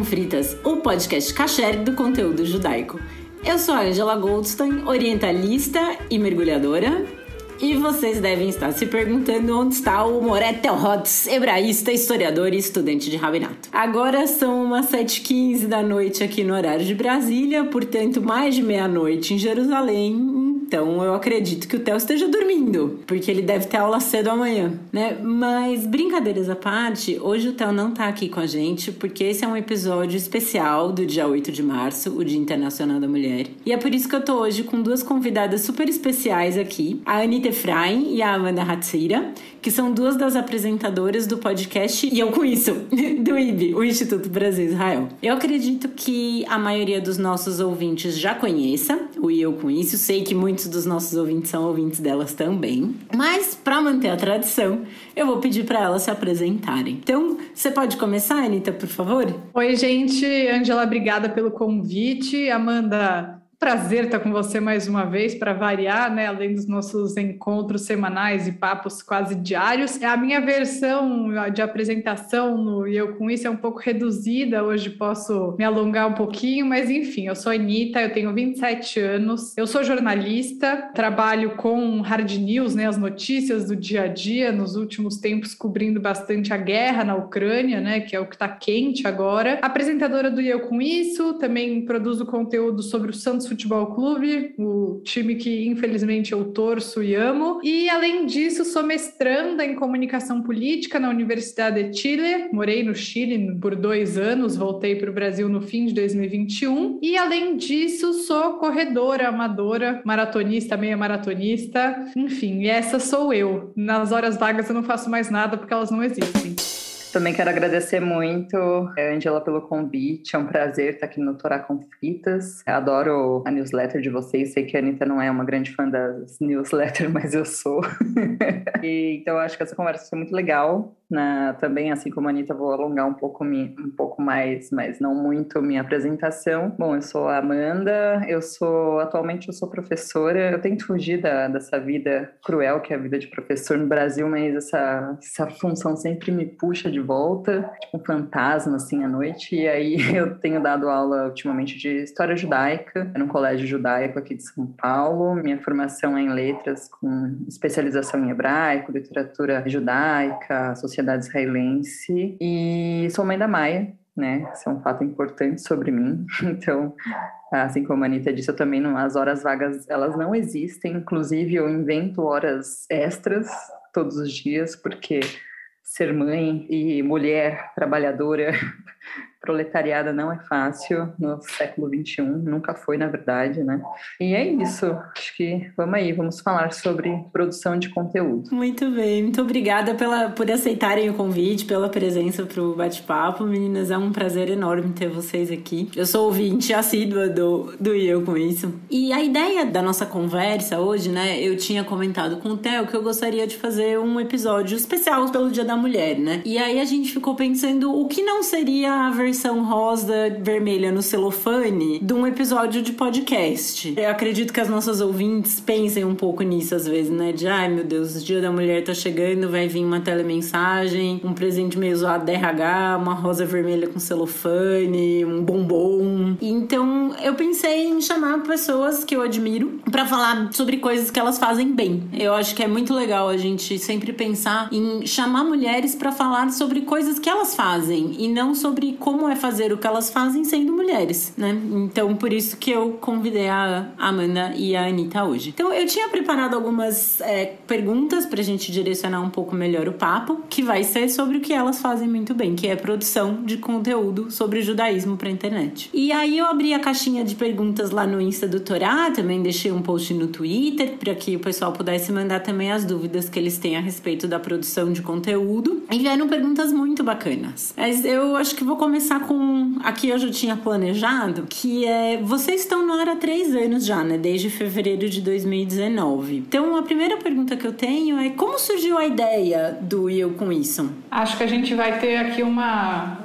com Fritas, o podcast kasher do conteúdo judaico. Eu sou a Angela Goldstein, orientalista e mergulhadora, e vocês devem estar se perguntando onde está o Moret Telhotz, hebraísta, historiador e estudante de rabinato. Agora são umas 7h15 da noite aqui no horário de Brasília, portanto mais de meia-noite em Jerusalém, então eu acredito que o Theo esteja dormindo, porque ele deve ter aula cedo amanhã, né? Mas brincadeiras à parte, hoje o Theo não tá aqui com a gente, porque esse é um episódio especial do dia 8 de março, o Dia Internacional da Mulher. E é por isso que eu tô hoje com duas convidadas super especiais aqui, a Anitta Efraim e a Amanda Hatzira, que são duas das apresentadoras do podcast E Eu Com Isso, do IB, o Instituto Brasil Israel. Eu acredito que a maioria dos nossos ouvintes já conheça o E Eu Com Isso, sei que muitos muitos dos nossos ouvintes são ouvintes delas também. Mas, para manter a tradição, eu vou pedir para elas se apresentarem. Então, você pode começar, Anitta, por favor? Oi, gente. Angela, obrigada pelo convite. Amanda, Prazer estar com você mais uma vez para variar, né? Além dos nossos encontros semanais e papos quase diários. A minha versão de apresentação no Eu Com Isso é um pouco reduzida. Hoje posso me alongar um pouquinho, mas enfim, eu sou a Anitta, eu tenho 27 anos, eu sou jornalista, trabalho com hard news, né? As notícias do dia a dia, nos últimos tempos cobrindo bastante a guerra na Ucrânia, né? Que é o que está quente agora. Apresentadora do Eu Com Isso, também produzo conteúdo sobre o Santos Futebol Clube, o time que infelizmente eu torço e amo. E além disso, sou mestranda em comunicação política na Universidade de Chile. Morei no Chile por dois anos, voltei para o Brasil no fim de 2021. E além disso, sou corredora amadora, maratonista, meia maratonista. Enfim, essa sou eu. Nas horas vagas eu não faço mais nada porque elas não existem. Também quero agradecer muito, eh, Angela, pelo convite. É um prazer estar aqui no Torá Conflitas. Adoro a newsletter de vocês. Sei que a Anitta não é uma grande fã das newsletters, mas eu sou. e, então, acho que essa conversa foi muito legal. Na, também, assim como a Anitta, vou alongar um pouco, um pouco mais, mas não muito, minha apresentação. Bom, eu sou a Amanda, eu sou, atualmente eu sou professora, eu tento fugir da, dessa vida cruel que é a vida de professor no Brasil, mas essa, essa função sempre me puxa de volta, tipo um fantasma, assim, à noite, e aí eu tenho dado aula ultimamente de História Judaica, num colégio judaico aqui de São Paulo, minha formação é em letras com especialização em hebraico, literatura judaica, sociedade sociedade israelense e sou mãe da Maia, né? Isso é um fato importante sobre mim. Então, assim como a Anitta disse, eu também não, as horas vagas elas não existem. Inclusive, eu invento horas extras todos os dias porque ser mãe e mulher trabalhadora proletariada não é fácil no século XXI, nunca foi, na verdade, né? E é isso. Acho que vamos aí, vamos falar sobre produção de conteúdo. Muito bem, muito obrigada pela, por aceitarem o convite, pela presença para o bate-papo. Meninas, é um prazer enorme ter vocês aqui. Eu sou ouvinte assídua do, do Eu Com Isso. E a ideia da nossa conversa hoje, né? Eu tinha comentado com o Theo que eu gostaria de fazer um episódio especial pelo Dia da Mulher, né? E aí a gente ficou pensando o que não seria a versão versão rosa vermelha no celofane de um episódio de podcast. Eu acredito que as nossas ouvintes pensem um pouco nisso às vezes, né? De ai meu Deus, o dia da mulher tá chegando, vai vir uma telemensagem, um presente meio zoado da RH, uma rosa vermelha com celofane, um bombom. Então eu pensei em chamar pessoas que eu admiro para falar sobre coisas que elas fazem bem. Eu acho que é muito legal a gente sempre pensar em chamar mulheres para falar sobre coisas que elas fazem e não sobre como como é fazer o que elas fazem sendo mulheres, né? Então, por isso que eu convidei a Amanda e a Anitta hoje. Então, eu tinha preparado algumas é, perguntas pra gente direcionar um pouco melhor o papo, que vai ser sobre o que elas fazem muito bem, que é produção de conteúdo sobre judaísmo pra internet. E aí eu abri a caixinha de perguntas lá no Insta do Torá, também deixei um post no Twitter para que o pessoal pudesse mandar também as dúvidas que eles têm a respeito da produção de conteúdo. E vieram perguntas muito bacanas. Mas eu acho que vou começar começar com. Aqui eu já tinha planejado, que é. Vocês estão no ar há três anos já, né? Desde fevereiro de 2019. Então a primeira pergunta que eu tenho é como surgiu a ideia do Eu com isso? Acho que a gente vai ter aqui uma.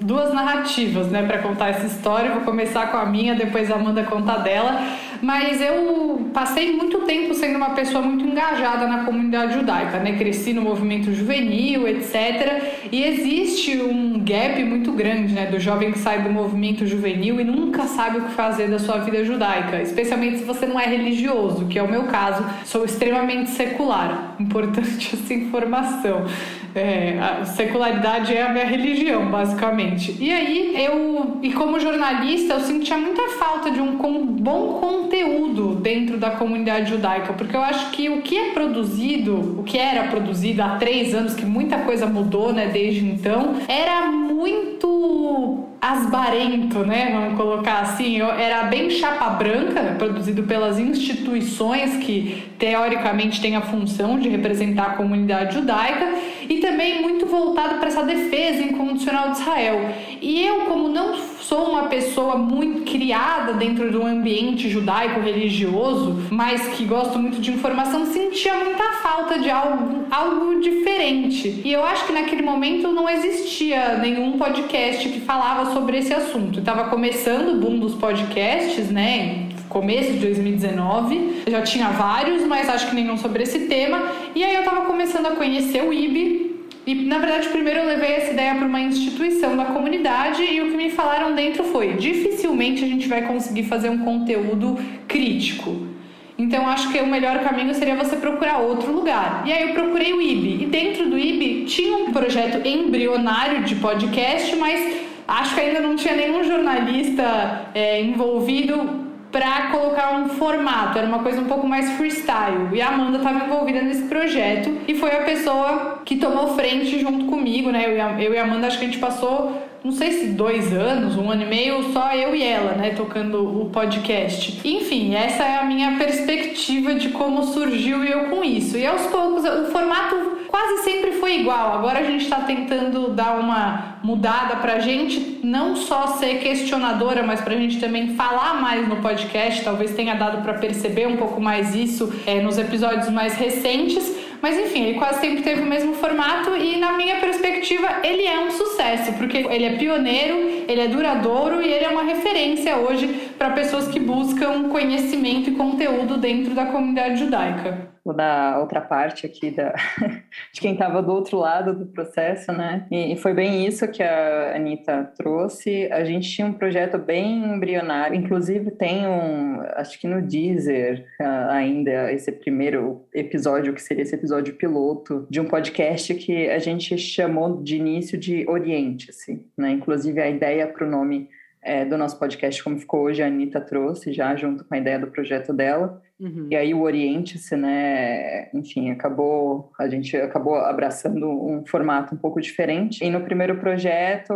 duas narrativas, né, para contar essa história. vou começar com a minha, depois a Amanda contar dela. Mas eu passei muito tempo sendo uma pessoa muito engajada na comunidade judaica, né? Cresci no movimento juvenil, etc. E existe um gap muito grande, né, do jovem que sai do movimento juvenil e nunca sabe o que fazer da sua vida judaica, especialmente se você não é religioso, que é o meu caso. Sou extremamente secular. Importante essa informação. É, a secularidade é a minha religião, basicamente. E aí, eu, e como jornalista, eu sentia muita falta de um bom conteúdo dentro da comunidade judaica, porque eu acho que o que é produzido, o que era produzido há três anos, que muita coisa mudou, né, desde então, era muito asbarento, né? Vamos colocar assim. Eu, era bem chapa branca, produzido pelas instituições que teoricamente têm a função de representar a comunidade judaica e também muito voltado para essa defesa incondicional de Israel. E eu, como não sou uma pessoa muito criada dentro de um ambiente judaico religioso, mas que gosto muito de informação, sentia muita falta de algo, algo diferente. E eu acho que naquele momento não existia nenhum podcast que falava sobre esse assunto. Estava começando o boom dos podcasts, né? começo de 2019. Já tinha vários, mas acho que nenhum sobre esse tema. E aí eu estava começando a conhecer o IB. E na verdade, primeiro eu levei essa ideia para uma instituição da comunidade e o que me falaram dentro foi: dificilmente a gente vai conseguir fazer um conteúdo crítico. Então acho que o melhor caminho seria você procurar outro lugar. E aí eu procurei o IB. E dentro do IB tinha um projeto embrionário de podcast, mas acho que ainda não tinha nenhum jornalista é, envolvido para colocar um formato, era uma coisa um pouco mais freestyle. E a Amanda estava envolvida nesse projeto e foi a pessoa que tomou frente junto comigo, né? Eu e a, Amanda, acho que a gente passou, não sei se dois anos, um ano e meio, só eu e ela, né? Tocando o podcast. Enfim, essa é a minha perspectiva de como surgiu eu com isso. E aos poucos, o formato quase sempre foi igual. Agora a gente está tentando dar uma mudada para a gente não só ser questionadora, mas para a gente também falar mais no podcast. Talvez tenha dado para perceber um pouco mais isso é, nos episódios mais recentes. Mas enfim, ele quase sempre teve o mesmo formato e, na minha perspectiva, ele é um sucesso, porque ele é pioneiro, ele é duradouro e ele é uma referência hoje para pessoas que buscam conhecimento e conteúdo dentro da comunidade judaica vou dar outra parte aqui da, de quem estava do outro lado do processo, né? E, e, foi bem isso que a Anitta trouxe. A gente tinha um projeto bem embrionário, inclusive tem um, acho que no Deezer uh, ainda, esse primeiro episódio, que seria esse episódio piloto, de um podcast que a gente chamou de início de Oriente-se, né? Inclusive a ideia para o nome é, do nosso podcast, como ficou hoje, a Anitta trouxe já junto com a ideia do projeto dela. Uhum. E aí o Oriente-se, né, enfim, acabou, a gente acabou abraçando um formato um pouco diferente. E no primeiro projeto,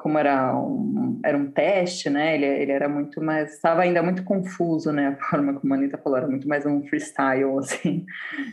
como era um, era um teste, né, ele, ele era muito mais, estava ainda muito confuso, né, a forma como a Anitta falou, era muito mais um freestyle, assim.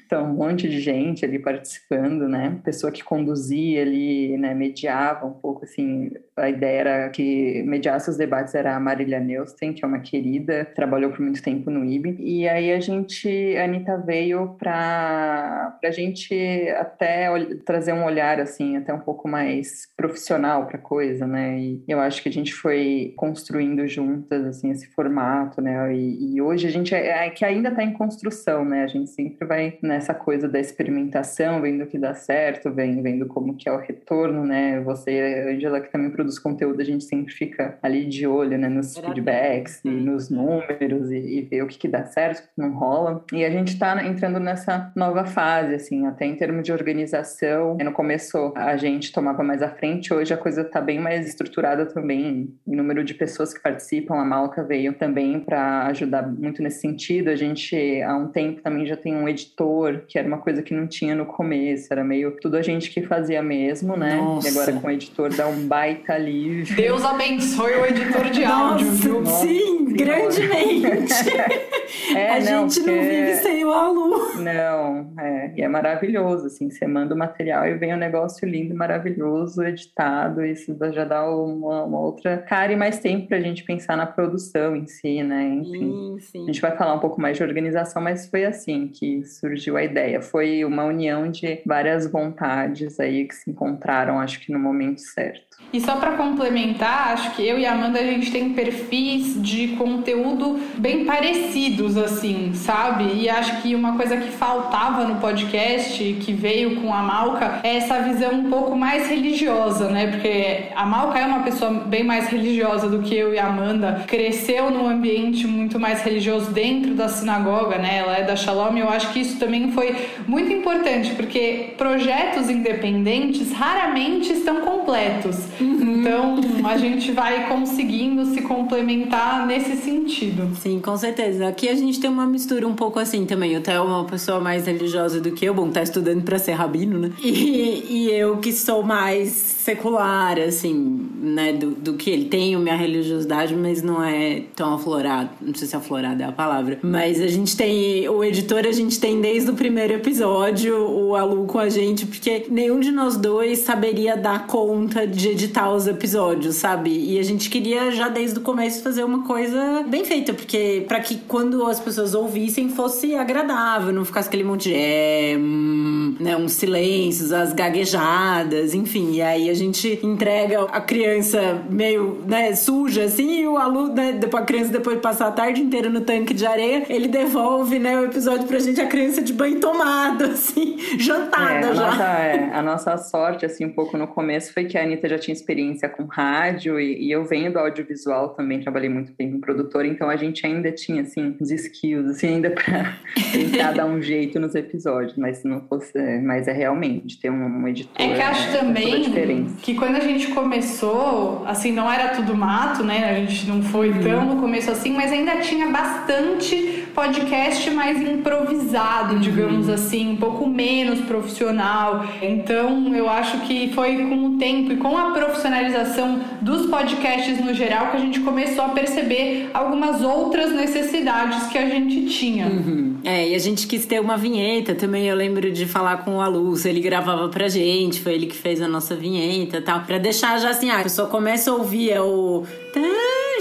Então, um monte de gente ali participando, né, pessoa que conduzia ali, né, mediava um pouco, assim, a ideia era que mediasse os debates era a Marília Neusten, que é uma querida, trabalhou por muito tempo no IB. E aí a gente, a Anitta veio para a gente até trazer um olhar, assim, até um pouco mais profissional para a coisa, né? E eu acho que a gente foi construindo juntas, assim, esse formato, né? E, e hoje a gente é, é que ainda está em construção, né? A gente sempre vai nessa coisa da experimentação, vendo o que dá certo, vendo, vendo como que é o retorno, né? Você, Angela, que também produz conteúdo, a gente sempre fica ali de olho, né? Nos feedbacks e nos números e, e ver o que, que dá certo, não rola. E a gente está entrando nessa nova fase, assim, até em termos de organização. No começo a gente tomava mais à frente, hoje a coisa está bem mais estruturada também, em número de pessoas que participam. A Malca veio também para ajudar muito nesse sentido. A gente, há um tempo, também já tem um editor, que era uma coisa que não tinha no começo, era meio tudo a gente que fazia mesmo, né? Nossa. E agora com o editor dá um baita livre. Deus abençoe o editor de áudio, Nossa, viu? Sim, grandemente. é, a não, gente não vive sem o Alu. Não, é, e é maravilhoso, assim, você manda o material e vem um negócio lindo, maravilhoso, editado, isso já dá uma, uma outra cara e mais tempo pra gente pensar na produção em si, né? Enfim, sim, sim. a gente vai falar um pouco mais de organização, mas foi assim que surgiu a ideia. Foi uma união de várias vontades aí que se encontraram, acho que no momento certo. E só para complementar, acho que eu e a Amanda a gente tem perfis de conteúdo bem parecidos nítidos, assim, sabe? E acho que uma coisa que faltava no podcast, que veio com a Malca, é essa visão um pouco mais religiosa, né? Porque a Malca é uma pessoa bem mais religiosa do que eu e a Amanda. Cresceu num ambiente muito mais religioso dentro da sinagoga, né? Ela é da Shalom. Eu acho que isso também foi muito importante, porque projetos independentes raramente estão completos. Uhum. Então, a gente vai conseguindo se complementar nesse sentido. Sim, com certeza. Aqui a gente tem uma mistura um pouco assim também. O Theo é uma pessoa mais religiosa do que eu. Bom, tá estudando para ser rabino, né? E, e eu que sou mais secular, assim, né? Do, do que ele. Tenho minha religiosidade, mas não é tão aflorado. Não sei se aflorada é a palavra. Mas a gente tem... O editor a gente tem desde o primeiro episódio, o Alu com a gente, porque nenhum de nós dois saberia dar conta de editar os episódios, sabe? E a gente queria já desde o começo fazer uma coisa bem feita, porque para que quando as pessoas ouvissem fosse agradável, não ficasse aquele monte de é, hum, né, uns silêncios, as gaguejadas, enfim. E aí a gente entrega a criança meio, né, suja assim, e o aluno, né, depois a criança depois de passar a tarde inteira no tanque de areia, ele devolve, né, o episódio pra gente a criança de banho tomado, assim, jantada é, já. Nossa, é, a nossa sorte, assim, um pouco no começo foi que a Anitta já tinha experiência com rádio e, e eu venho do audiovisual também, trabalhei muito tempo em produtora, então a gente ainda tinha, assim, os skills, assim, ainda pra tentar dar um jeito nos episódios, mas se não fosse, mas é realmente ter um, um editor. É que acho é, também que quando a gente começou, assim, não era tudo mato, né? A gente não foi tão no começo assim, mas ainda tinha bastante podcast mais improvisado, digamos uhum. assim, um pouco menos profissional. Então, eu acho que foi com o tempo e com a profissionalização dos podcasts no geral que a gente começou a perceber algumas outras necessidades que a gente tinha. Uhum. É, e a gente quis ter uma vinheta também. Eu lembro de falar com o Alus, ele gravava pra gente, foi ele que fez a nossa vinheta e tal, pra deixar já assim, ah, a pessoa começa a ouvir, é o.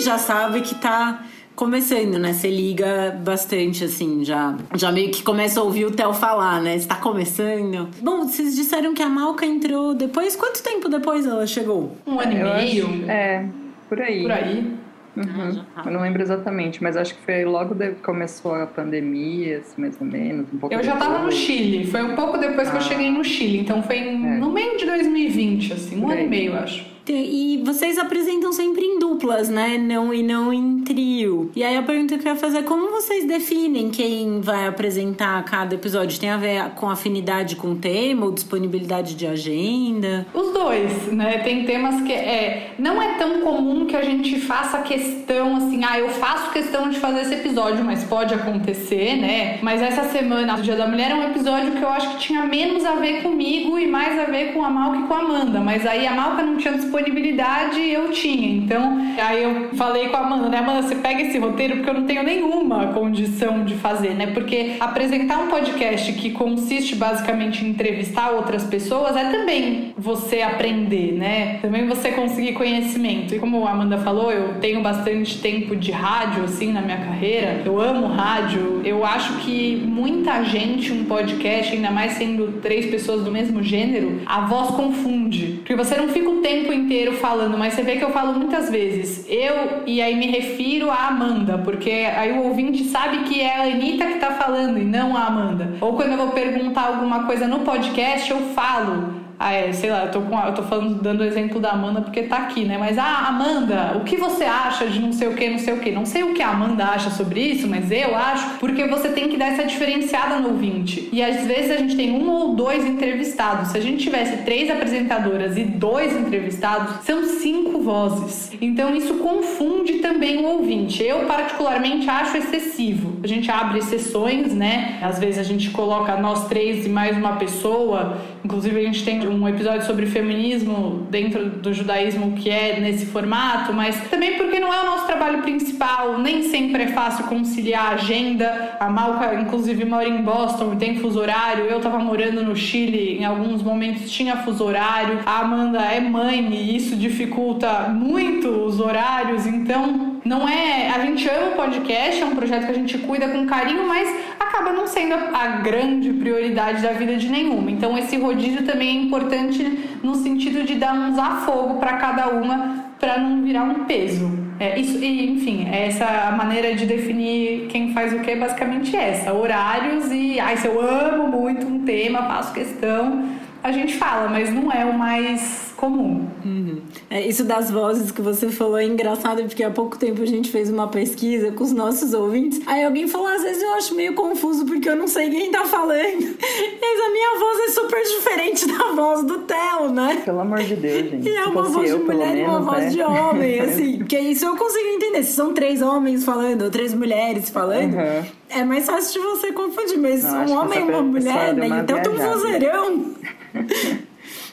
Já sabe que tá começando, né? Você liga bastante, assim, já, já meio que começa a ouvir o Theo falar, né? Está começando. Bom, vocês disseram que a Malca entrou depois. Quanto tempo depois ela chegou? Um ano e meio? Acho, é, por aí. Por aí. Uhum. Ah, eu não lembro exatamente, mas acho que foi logo que começou a pandemia, assim, mais ou menos. Um pouco eu já estava no Chile, foi um pouco depois ah. que eu ah. cheguei no Chile, então foi é. no meio de 2020, assim, um ano e meio, acho. E vocês apresentam sempre em duplas, né? Não e não em trio. E aí a pergunta que eu ia fazer é como vocês definem quem vai apresentar cada episódio? Tem a ver com afinidade com o tema ou disponibilidade de agenda? Os dois, né? Tem temas que é não é tão comum que a gente faça questão assim, ah, eu faço questão de fazer esse episódio, mas pode acontecer, né? Mas essa semana do Dia da Mulher é um episódio que eu acho que tinha menos a ver comigo e mais a ver com a Malca e com a Amanda. Mas aí a Malca não tinha disponibilidade disponibilidade eu tinha. Então, aí eu falei com a Amanda, né? Amanda, você pega esse roteiro porque eu não tenho nenhuma condição de fazer, né? Porque apresentar um podcast que consiste basicamente em entrevistar outras pessoas é também você aprender, né? Também você conseguir conhecimento. E como a Amanda falou, eu tenho bastante tempo de rádio, assim, na minha carreira. Eu amo rádio. Eu acho que muita gente, um podcast, ainda mais sendo três pessoas do mesmo gênero, a voz confunde. Porque você não fica o tempo inteiro inteiro falando, mas você vê que eu falo muitas vezes eu, e aí me refiro a Amanda, porque aí o ouvinte sabe que é a Anitta que tá falando e não a Amanda. Ou quando eu vou perguntar alguma coisa no podcast, eu falo ah, é, sei lá, eu tô, com, eu tô falando, dando o exemplo da Amanda porque tá aqui, né? Mas, ah, Amanda, o que você acha de não sei o que, não sei o que? Não sei o que a Amanda acha sobre isso, mas eu acho, porque você tem que dar essa diferenciada no ouvinte. E às vezes a gente tem um ou dois entrevistados. Se a gente tivesse três apresentadoras e dois entrevistados, são cinco vozes. Então isso confunde também o ouvinte. Eu, particularmente, acho excessivo. A gente abre exceções, né? Às vezes a gente coloca nós três e mais uma pessoa. Inclusive, a gente tem um episódio sobre feminismo dentro do judaísmo que é nesse formato, mas também porque não é o nosso trabalho principal, nem sempre é fácil conciliar a agenda. A Malca, inclusive, mora em Boston tem fuso horário. Eu tava morando no Chile, em alguns momentos tinha fuso horário. A Amanda é mãe e isso dificulta muito os horários, então não é. A gente ama o podcast, é um projeto que a gente cuida com carinho, mas acaba não sendo a grande prioridade da vida de nenhuma. Então esse rodízio também é importante no sentido de dar uns afogo para cada uma para não virar um peso. É, isso, e, enfim, é essa maneira de definir quem faz o que é basicamente essa. Horários e, ai, se eu amo muito um tema, faço questão, a gente fala, mas não é o mais comum. Uhum. É, isso das vozes que você falou é engraçado, porque há pouco tempo a gente fez uma pesquisa com os nossos ouvintes. Aí alguém falou: às vezes eu acho meio confuso porque eu não sei quem tá falando. Mas a minha voz é super diferente da voz do Theo, né? Pelo amor de Deus, gente. E é uma voz eu, de mulher e uma voz né? de homem, assim. Porque isso eu consigo entender. Se são três homens falando ou três mulheres falando, uhum. é mais fácil de você confundir. Mas não, um homem e uma mulher, né? Então tem um vozeirão.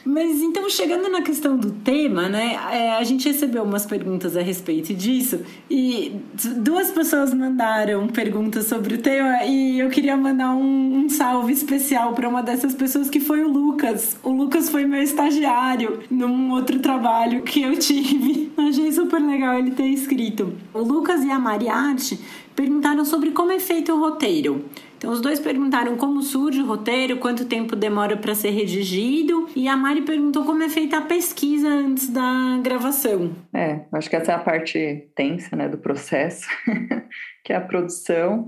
Mas então, chegando na questão do tema, né? É, a gente recebeu umas perguntas a respeito disso e duas pessoas mandaram perguntas sobre o tema e eu queria mandar um, um salve especial para uma dessas pessoas que foi o Lucas. O Lucas foi meu estagiário num outro trabalho que eu tive. Achei super legal ele ter escrito. O Lucas e a Mariarte perguntaram sobre como é feito o roteiro. Então, os dois perguntaram como surge o roteiro, quanto tempo demora para ser redigido, e a Mari perguntou como é feita a pesquisa antes da gravação. É, acho que essa é a parte tensa né, do processo, que é a produção.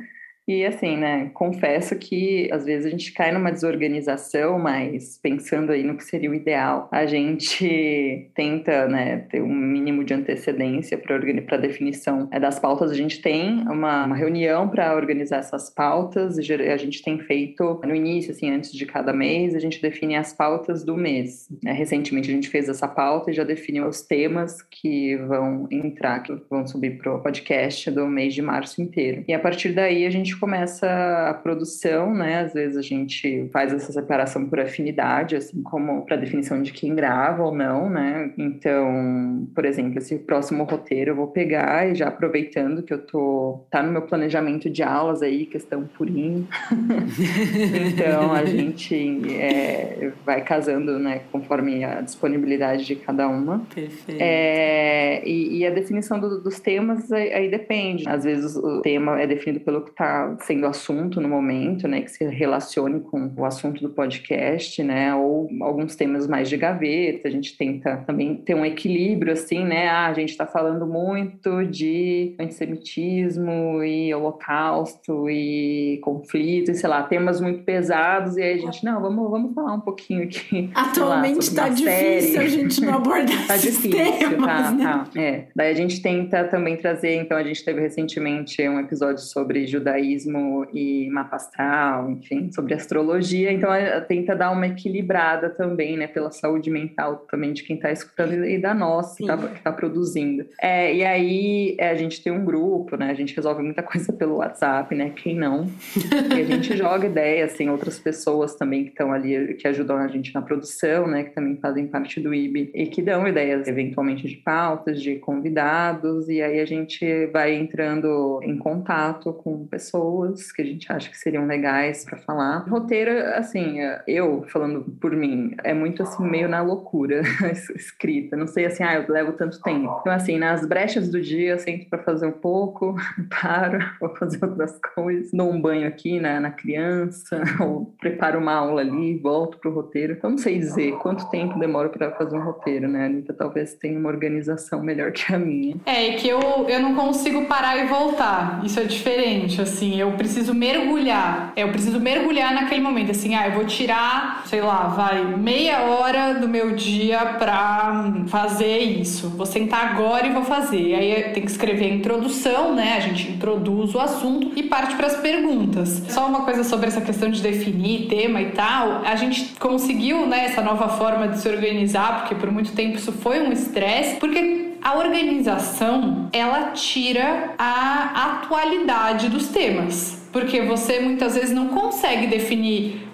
E assim, né, confesso que às vezes a gente cai numa desorganização, mas pensando aí no que seria o ideal, a gente tenta, né, ter um mínimo de antecedência para definição é, das pautas. A gente tem uma, uma reunião para organizar essas pautas, a gente tem feito no início, assim, antes de cada mês, a gente define as pautas do mês. Né? Recentemente a gente fez essa pauta e já definiu os temas que vão entrar, que vão subir para o podcast do mês de março inteiro. E a partir daí a gente começa a produção, né? Às vezes a gente faz essa separação por afinidade, assim como para definição de quem grava ou não, né? Então, por exemplo, esse próximo roteiro eu vou pegar e já aproveitando que eu tô tá no meu planejamento de aulas aí, questão purinho. então a gente é, vai casando, né? Conforme a disponibilidade de cada uma. Perfeito. É, e, e, a definição do, dos temas aí, aí depende. Às vezes o tema é definido pelo que está sendo assunto no momento, né, que se relacione com o assunto do podcast, né, ou alguns temas mais de gaveta. A gente tenta também ter um equilíbrio, assim, né, ah, a gente está falando muito de antissemitismo e holocausto e conflito, e, sei lá, temas muito pesados, e aí a gente, não, vamos, vamos falar um pouquinho aqui. Atualmente está difícil série. a gente não abordar tá difícil, temas, tá, né? tá. É. Daí a gente tenta também trazer, então a gente teve recentemente um episódio sobre judaísmo e mapa astral, enfim, sobre astrologia. Então, tenta dar uma equilibrada também, né, pela saúde mental também de quem está escutando e da nossa, que está tá produzindo. É, e aí, é, a gente tem um grupo, né, a gente resolve muita coisa pelo WhatsApp, né, quem não? e a gente joga ideias, assim, outras pessoas também que estão ali, que ajudam a gente na produção, né, que também fazem parte do IB e que dão ideias, eventualmente, de pautas, de convidados, e aí a gente vai entrando em contato com pessoas pessoas que a gente acha que seriam legais para falar. Roteiro, assim, eu falando por mim, é muito assim, meio na loucura escrita. Não sei assim, ah, eu levo tanto tempo. Então, assim, nas brechas do dia, eu sento para fazer um pouco, paro, vou fazer outras coisas, dou um banho aqui na, na criança, ou preparo uma aula ali, volto pro roteiro. Então, não sei dizer quanto tempo demora para fazer um roteiro, né? Anitta talvez tenha uma organização melhor que a minha. É, que eu, eu não consigo parar e voltar. Isso é diferente, assim eu preciso mergulhar. Eu preciso mergulhar naquele momento. Assim, ah, eu vou tirar, sei lá, vai meia hora do meu dia pra fazer isso. Vou sentar agora e vou fazer. Aí tem que escrever a introdução, né? A gente introduz o assunto e parte para as perguntas. Só uma coisa sobre essa questão de definir tema e tal. A gente conseguiu, né, essa nova forma de se organizar, porque por muito tempo isso foi um estresse, porque a organização ela tira a atualidade dos temas. Porque você muitas vezes não consegue definir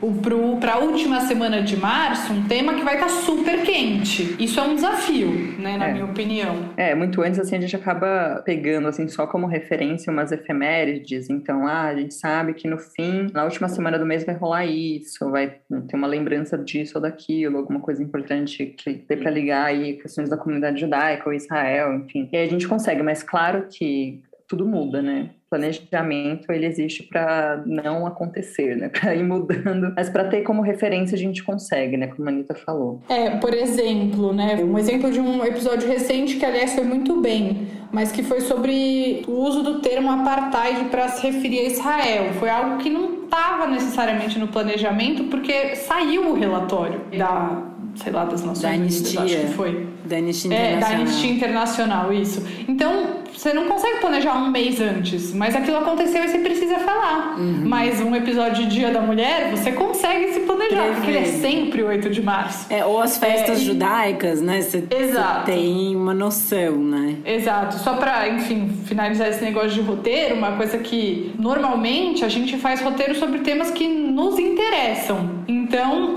para a última semana de março um tema que vai estar tá super quente. Isso é um desafio, né, na é. minha opinião. É, muito antes assim a gente acaba pegando assim só como referência umas efemérides. Então, ah, a gente sabe que no fim, na última semana do mês vai rolar isso, vai ter uma lembrança disso ou daquilo, alguma coisa importante que dê para ligar aí questões da comunidade judaica ou Israel, enfim. E aí a gente consegue, mas claro que tudo muda, né? Planejamento ele existe para não acontecer, né? Para ir mudando, mas para ter como referência a gente consegue, né? Como a Anitta falou. É, por exemplo, né? Um exemplo de um episódio recente que aliás foi muito bem, mas que foi sobre o uso do termo apartheid para se referir a Israel. Foi algo que não estava necessariamente no planejamento porque saiu o relatório da sei lá, das Nações da Anistia. Unidas, acho que foi. Da Anistia Internacional. É, da Anistia Internacional, isso. Então, você não consegue planejar um mês antes, mas aquilo aconteceu e você precisa falar. Uhum. Mas um episódio de Dia da Mulher, você consegue se planejar, porque ele é sempre 8 de março. É, ou as festas é, judaicas, né? Você, Exato. tem uma noção, né? Exato. Só pra, enfim, finalizar esse negócio de roteiro, uma coisa que normalmente a gente faz roteiro sobre temas que nos interessam. Então,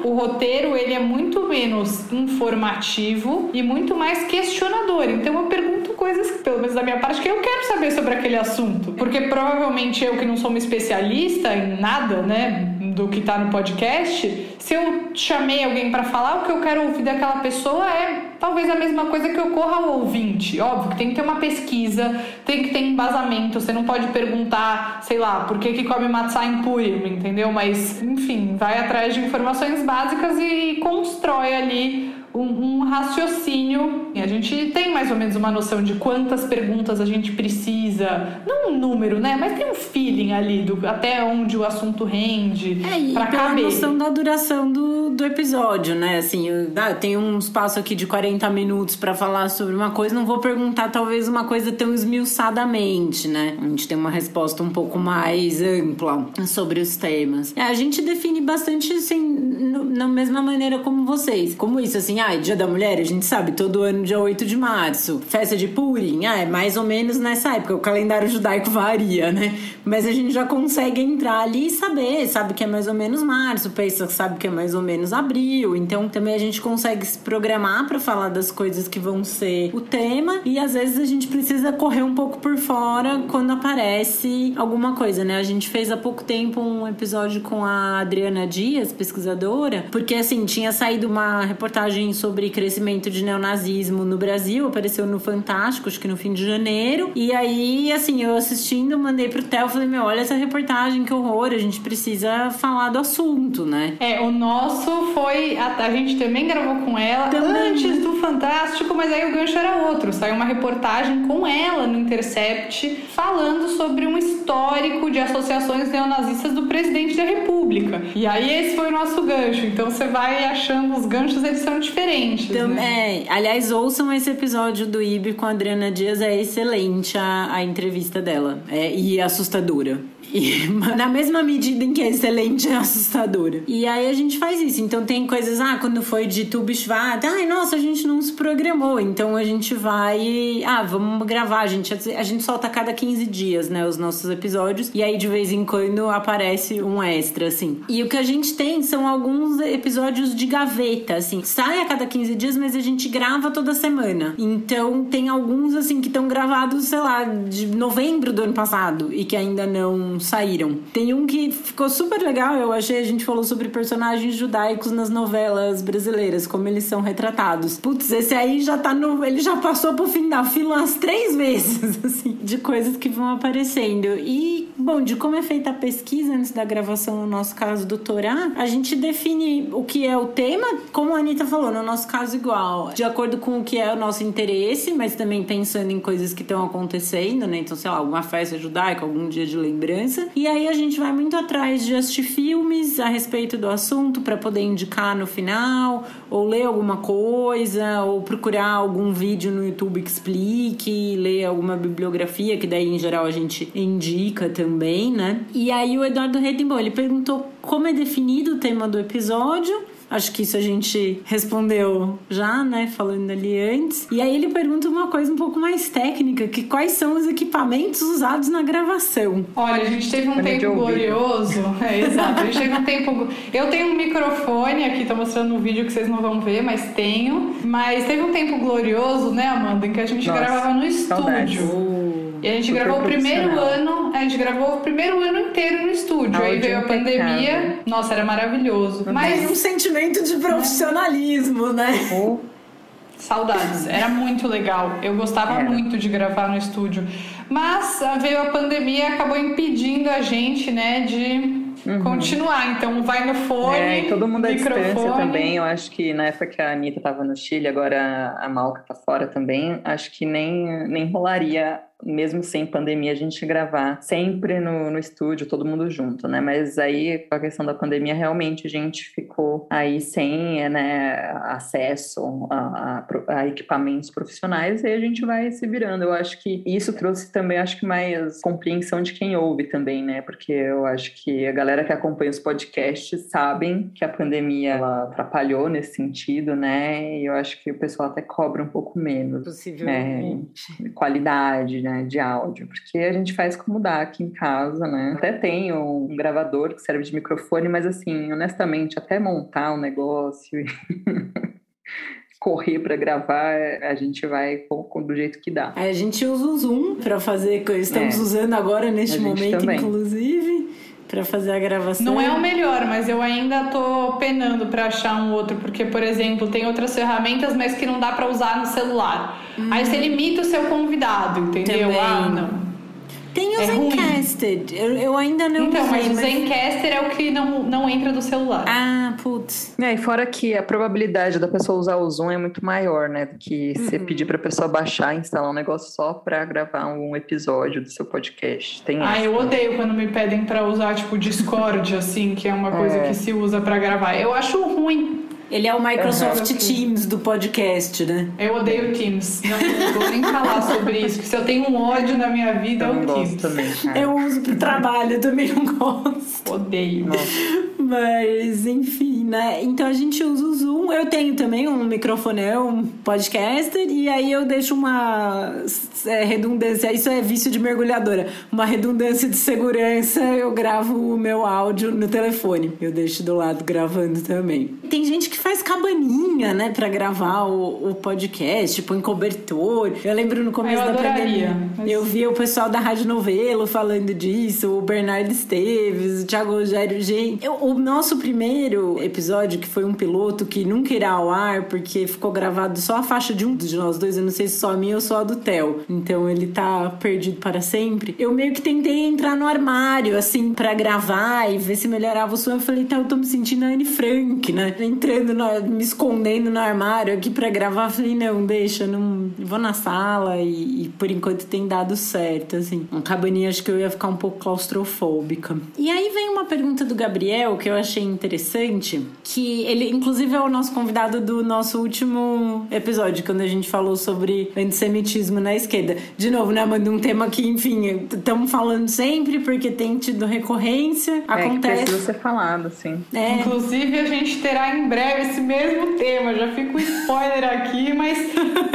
o roteiro ele é muito menos informativo e muito mais questionador. Então, eu pergunto coisas, pelo menos da minha parte, que eu quero saber sobre aquele assunto. Porque provavelmente eu que não sou uma especialista em nada, né, do que tá no podcast, se eu chamei alguém para falar, o que eu quero ouvir daquela pessoa é talvez a mesma coisa que ocorra ao ouvinte. Óbvio que tem que ter uma pesquisa, tem que ter embasamento. Você não pode perguntar, sei lá, por que, que come matzá em Purim, entendeu? Mas, enfim, vai atrás de informações básicas e constrói ali um, um, raciocínio. A gente tem mais ou menos uma noção de quantas perguntas a gente precisa, não um número, né? Mas tem um feeling ali do até onde o assunto rende. É, e pela caber. noção da duração do, do episódio, né? Assim, eu, ah, tem um espaço aqui de 40 minutos para falar sobre uma coisa, não vou perguntar talvez uma coisa tão esmiuçadamente, né? A gente tem uma resposta um pouco mais ampla sobre os temas. É, a gente define bastante assim, no, na mesma maneira como vocês. Como isso, assim, ah, Dia da Mulher, a gente sabe, todo ano dia 8 de março. Festa de Purim, ah, é mais ou menos nessa época. O calendário judaico varia, né? Mas a gente já consegue entrar ali e saber, sabe que é mais ou menos março, pensa sabe que é mais ou menos abril. Então também a gente consegue se programar para falar das coisas que vão ser o tema e às vezes a gente precisa correr um pouco por fora quando aparece alguma coisa, né? A gente fez há pouco tempo um episódio com a Adriana Dias, pesquisadora, porque assim, tinha saído uma reportagem sobre crescimento de neonazismo no Brasil, apareceu no Fantástico, acho que no fim de janeiro. E aí, assim, eu assistindo, mandei pro Theo, falei, meu, olha essa reportagem, que horror, a gente precisa falar do assunto, né? É, o nosso foi, a, a gente também gravou com ela também. antes do Fantástico, mas aí o gancho era outro, saiu uma reportagem com ela no Intercept, falando sobre um histórico de associações neonazistas do presidente da República. E aí esse foi o nosso gancho, então você vai achando os ganchos, eles são diferentes diferentes. Então, né? É, aliás, ouçam esse episódio do IB com a Adriana Dias, é excelente a, a entrevista dela. É, e assustadora. Na mesma medida em que é excelente, é assustadora. E aí a gente faz isso. Então tem coisas, ah, quando foi de Tubishvat, ai, nossa, a gente não se programou. Então a gente vai, ah, vamos gravar. A gente, a gente solta a cada 15 dias, né, os nossos episódios. E aí de vez em quando aparece um extra, assim. E o que a gente tem são alguns episódios de gaveta, assim. Sai a cada 15 dias, mas a gente grava toda semana. Então tem alguns, assim, que estão gravados, sei lá, de novembro do ano passado e que ainda não saíram. Tem um que ficou super legal, eu achei. A gente falou sobre personagens judaicos nas novelas brasileiras, como eles são retratados. Putz, esse aí já tá no. Ele já passou pro fim da fila umas três vezes, assim, de coisas que vão aparecendo. E, bom, de como é feita a pesquisa antes da gravação, no nosso caso do Torá, a gente define o que é o tema, como a Anitta falou, no nosso caso, igual, de acordo com o que é o nosso interesse, mas também pensando em coisas que estão acontecendo, né? Então, sei lá, alguma festa judaica, algum dia de lembrança. E aí a gente vai muito atrás de assistir filmes a respeito do assunto para poder indicar no final, ou ler alguma coisa, ou procurar algum vídeo no YouTube que explique, ler alguma bibliografia, que daí em geral a gente indica também, né? E aí o Eduardo Redimbo, ele perguntou como é definido o tema do episódio Acho que isso a gente respondeu já, né? Falando ali antes. E aí ele pergunta uma coisa um pouco mais técnica, que quais são os equipamentos usados na gravação? Olha, a gente teve um tempo glorioso. É, exato. A gente teve um tempo. Eu tenho um microfone aqui, tô mostrando um vídeo que vocês não vão ver, mas tenho. Mas teve um tempo glorioso, né, Amanda, em que a gente Nossa, gravava no estúdio. E a gente gravou o primeiro ano, a gente gravou o primeiro ano inteiro no estúdio. Aí veio a pandemia. Nossa, era maravilhoso. Mas um sentimento de profissionalismo, né? Saudades. Era muito legal. Eu gostava Era. muito de gravar no estúdio. Mas veio a pandemia e acabou impedindo a gente, né, de uhum. continuar. Então vai no fone. É, e todo mundo à distância também. Eu acho que na época que a Anitta estava no Chile, agora a Malca tá fora também, acho que nem, nem rolaria mesmo sem pandemia, a gente gravar sempre no, no estúdio, todo mundo junto, né? Mas aí, com a questão da pandemia, realmente a gente ficou aí sem né, acesso a, a, a, equipamentos profissionais e a gente vai se virando. Eu acho que isso trouxe também, acho que mais compreensão de quem ouve também, né? Porque eu acho que a galera que acompanha os podcasts sabem que a pandemia ela atrapalhou nesse sentido, né? E eu acho que o pessoal até cobra um pouco menos. Possivelmente. Né? Qualidade, né? De áudio, porque a gente faz como dá aqui em casa, né? Até tenho um gravador que serve de microfone, mas assim, honestamente, até montar um negócio. correr para gravar, a gente vai com, com, do jeito que dá. A gente usa o Zoom para fazer, estamos é. usando agora neste momento, também. inclusive para fazer a gravação. Não é o melhor, mas eu ainda tô penando para achar um outro, porque por exemplo, tem outras ferramentas, mas que não dá para usar no celular. Hum. Aí você limita o seu convidado, entendeu? Também. Ah, não. Tem o é Zencasted. Eu, eu, ainda não Então, mas o Zencaster é o que não, não entra do celular. Ah, putz. É, e fora que a probabilidade da pessoa usar o Zoom é muito maior, né? Do que uhum. você pedir pra pessoa baixar e instalar um negócio só pra gravar um episódio do seu podcast. Tem ah, essa. eu odeio quando me pedem pra usar, tipo, Discord, assim, que é uma coisa é. que se usa pra gravar. Eu acho ruim. Ele é o Microsoft uhum. Teams do podcast, né? Eu odeio Teams. Não, vou nem falar sobre isso. Se eu tenho um ódio na minha vida, eu é o Teams. Também, eu uso pro trabalho, eu também não gosto. Odeio. Nossa. Mas, enfim, né? Então a gente usa o Zoom. Eu tenho também um microfone, um podcaster, e aí eu deixo uma é, redundância. Isso é vício de mergulhadora. Uma redundância de segurança. Eu gravo o meu áudio no telefone. Eu deixo do lado gravando também. Tem gente que faz cabaninha, né, pra gravar o, o podcast, põe cobertor. Eu lembro no começo eu da pandemia. Mas... Eu vi o pessoal da Rádio Novelo falando disso, o Bernardo Esteves, o Thiago Rogério. Gente, eu, o nosso primeiro episódio, que foi um piloto que nunca irá ao ar, porque ficou gravado só a faixa de um de nós dois, eu não sei se só a minha ou só a do Theo. Então ele tá perdido para sempre. Eu meio que tentei entrar no armário, assim, para gravar e ver se melhorava o som. Eu falei, tá, eu tô me sentindo a Anne Frank, né? Entrando, no, me escondendo no armário aqui para gravar. Falei, não, deixa, não vou na sala e, e, por enquanto tem dado certo, assim. Um cabaninha acho que eu ia ficar um pouco claustrofóbica. E aí vem uma pergunta do Gabriel que eu achei interessante, que ele, inclusive, é o nosso convidado do nosso último episódio, quando a gente falou sobre antissemitismo na esquerda. De novo, né, Amanda? Um tema que, enfim, estamos falando sempre porque tem tido recorrência. É, acontece. Que precisa ser falado, sim. É. Inclusive, a gente terá em breve esse mesmo tema. Já fico um spoiler aqui, mas,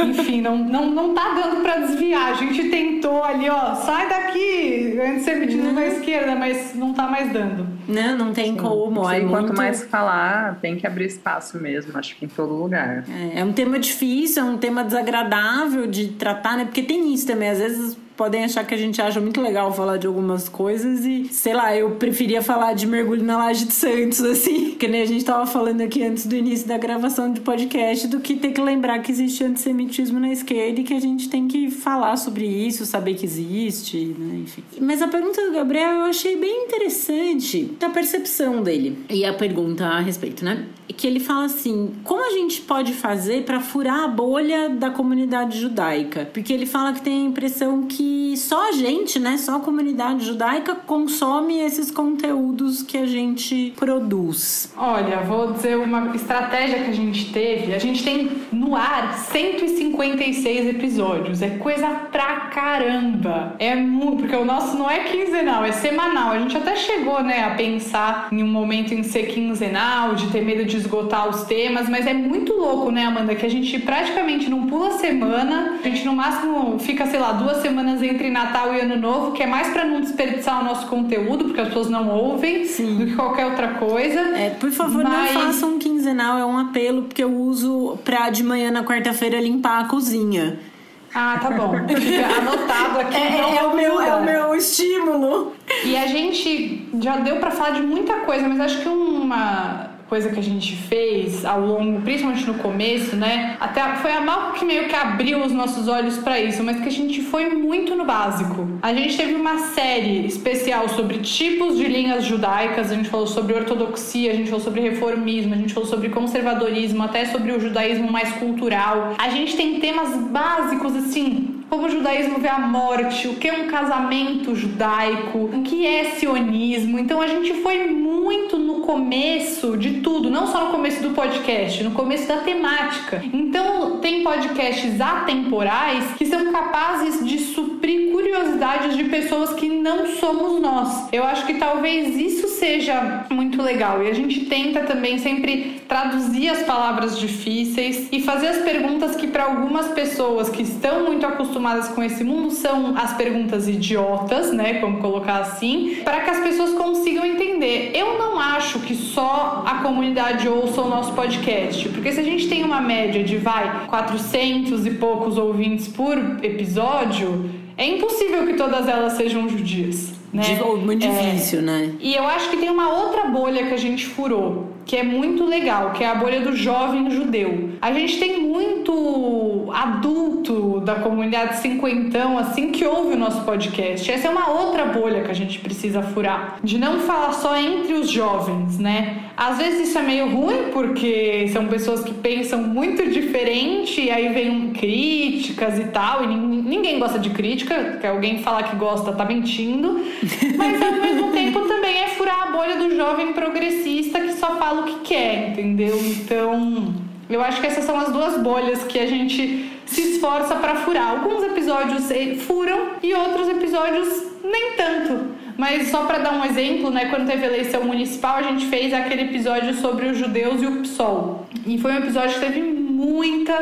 enfim, não, não, não tá dando para desviar. A gente tentou ali, ó, sai daqui, antissemitismo na esquerda, mas não tá mais dando. Não, não tem como como. Sim, é quanto muito... mais falar, tem que abrir espaço mesmo, acho que em todo lugar. É, é um tema difícil, é um tema desagradável de tratar, né? Porque tem isso também, às vezes podem achar que a gente acha muito legal falar de algumas coisas e, sei lá, eu preferia falar de mergulho na laje de Santos, assim, que nem a gente tava falando aqui antes do início da gravação do podcast, do que ter que lembrar que existe antissemitismo na esquerda e que a gente tem que falar sobre isso, saber que existe, né, enfim. Mas a pergunta do Gabriel eu achei bem interessante, a percepção dele e a pergunta a respeito, né? Que ele fala assim: como a gente pode fazer para furar a bolha da comunidade judaica? Porque ele fala que tem a impressão que que só a gente, né, só a comunidade judaica consome esses conteúdos que a gente produz. Olha, vou dizer uma estratégia que a gente teve. A gente tem no ar 156 episódios. É coisa pra caramba. É muito, porque o nosso não é quinzenal, é semanal. A gente até chegou, né, a pensar em um momento em ser quinzenal, de ter medo de esgotar os temas, mas é muito louco, né, Amanda, que a gente praticamente não pula semana, a gente no máximo fica, sei lá, duas semanas semanas entre Natal e Ano Novo, que é mais para não desperdiçar o nosso conteúdo, porque as pessoas não ouvem, Sim. do que qualquer outra coisa. É, por favor, Mas... não façam um quinzenal, é um apelo, porque eu uso pra de manhã na quarta-feira limpar a cozinha. Ah, tá bom. Fica anotado aqui. É, é, o meu, é o meu estímulo. E a gente já deu para falar de muita coisa, mas acho que uma coisa que a gente fez ao longo, principalmente no começo, né? Até foi a Malco que meio que abriu os nossos olhos para isso, mas que a gente foi muito no básico. A gente teve uma série especial sobre tipos de linhas judaicas, a gente falou sobre ortodoxia, a gente falou sobre reformismo, a gente falou sobre conservadorismo, até sobre o judaísmo mais cultural. A gente tem temas básicos assim, como o judaísmo vê a morte, o que é um casamento judaico, o que é sionismo. Então a gente foi muito no começo de tudo, não só no começo do podcast, no começo da temática. Então tem podcasts atemporais que são capazes de suprir curiosidades de pessoas que não somos nós. Eu acho que talvez isso seja muito legal e a gente tenta também sempre traduzir as palavras difíceis e fazer as perguntas que para algumas pessoas que estão muito acostumadas com esse mundo são as perguntas idiotas, né, como colocar assim, para que as pessoas consigam entender. Eu não acho que só a comunidade ouça o nosso podcast, porque se a gente tem uma média de vai 400 e poucos ouvintes por episódio, é impossível que todas elas sejam judias. Né? Muito é, difícil, né? E eu acho que tem uma outra bolha que a gente furou, que é muito legal, que é a bolha do jovem judeu. A gente tem muito adulto da comunidade cinquentão, assim, que ouve o nosso podcast. Essa é uma outra bolha que a gente precisa furar, de não falar só entre os jovens, né? Às vezes isso é meio ruim, porque são pessoas que pensam muito diferente, e aí vem críticas e tal, e ninguém gosta de crítica, que alguém falar que gosta tá mentindo, mas ao mesmo tempo também é furar a bolha do jovem progressista que só fala o que quer, entendeu? Então, eu acho que essas são as duas bolhas que a gente se esforça para furar. Alguns episódios eh, furam e outros episódios nem tanto. Mas só para dar um exemplo, né, quando teve eleição municipal, a gente fez aquele episódio sobre os judeus e o PSOL. E foi um episódio que teve muita,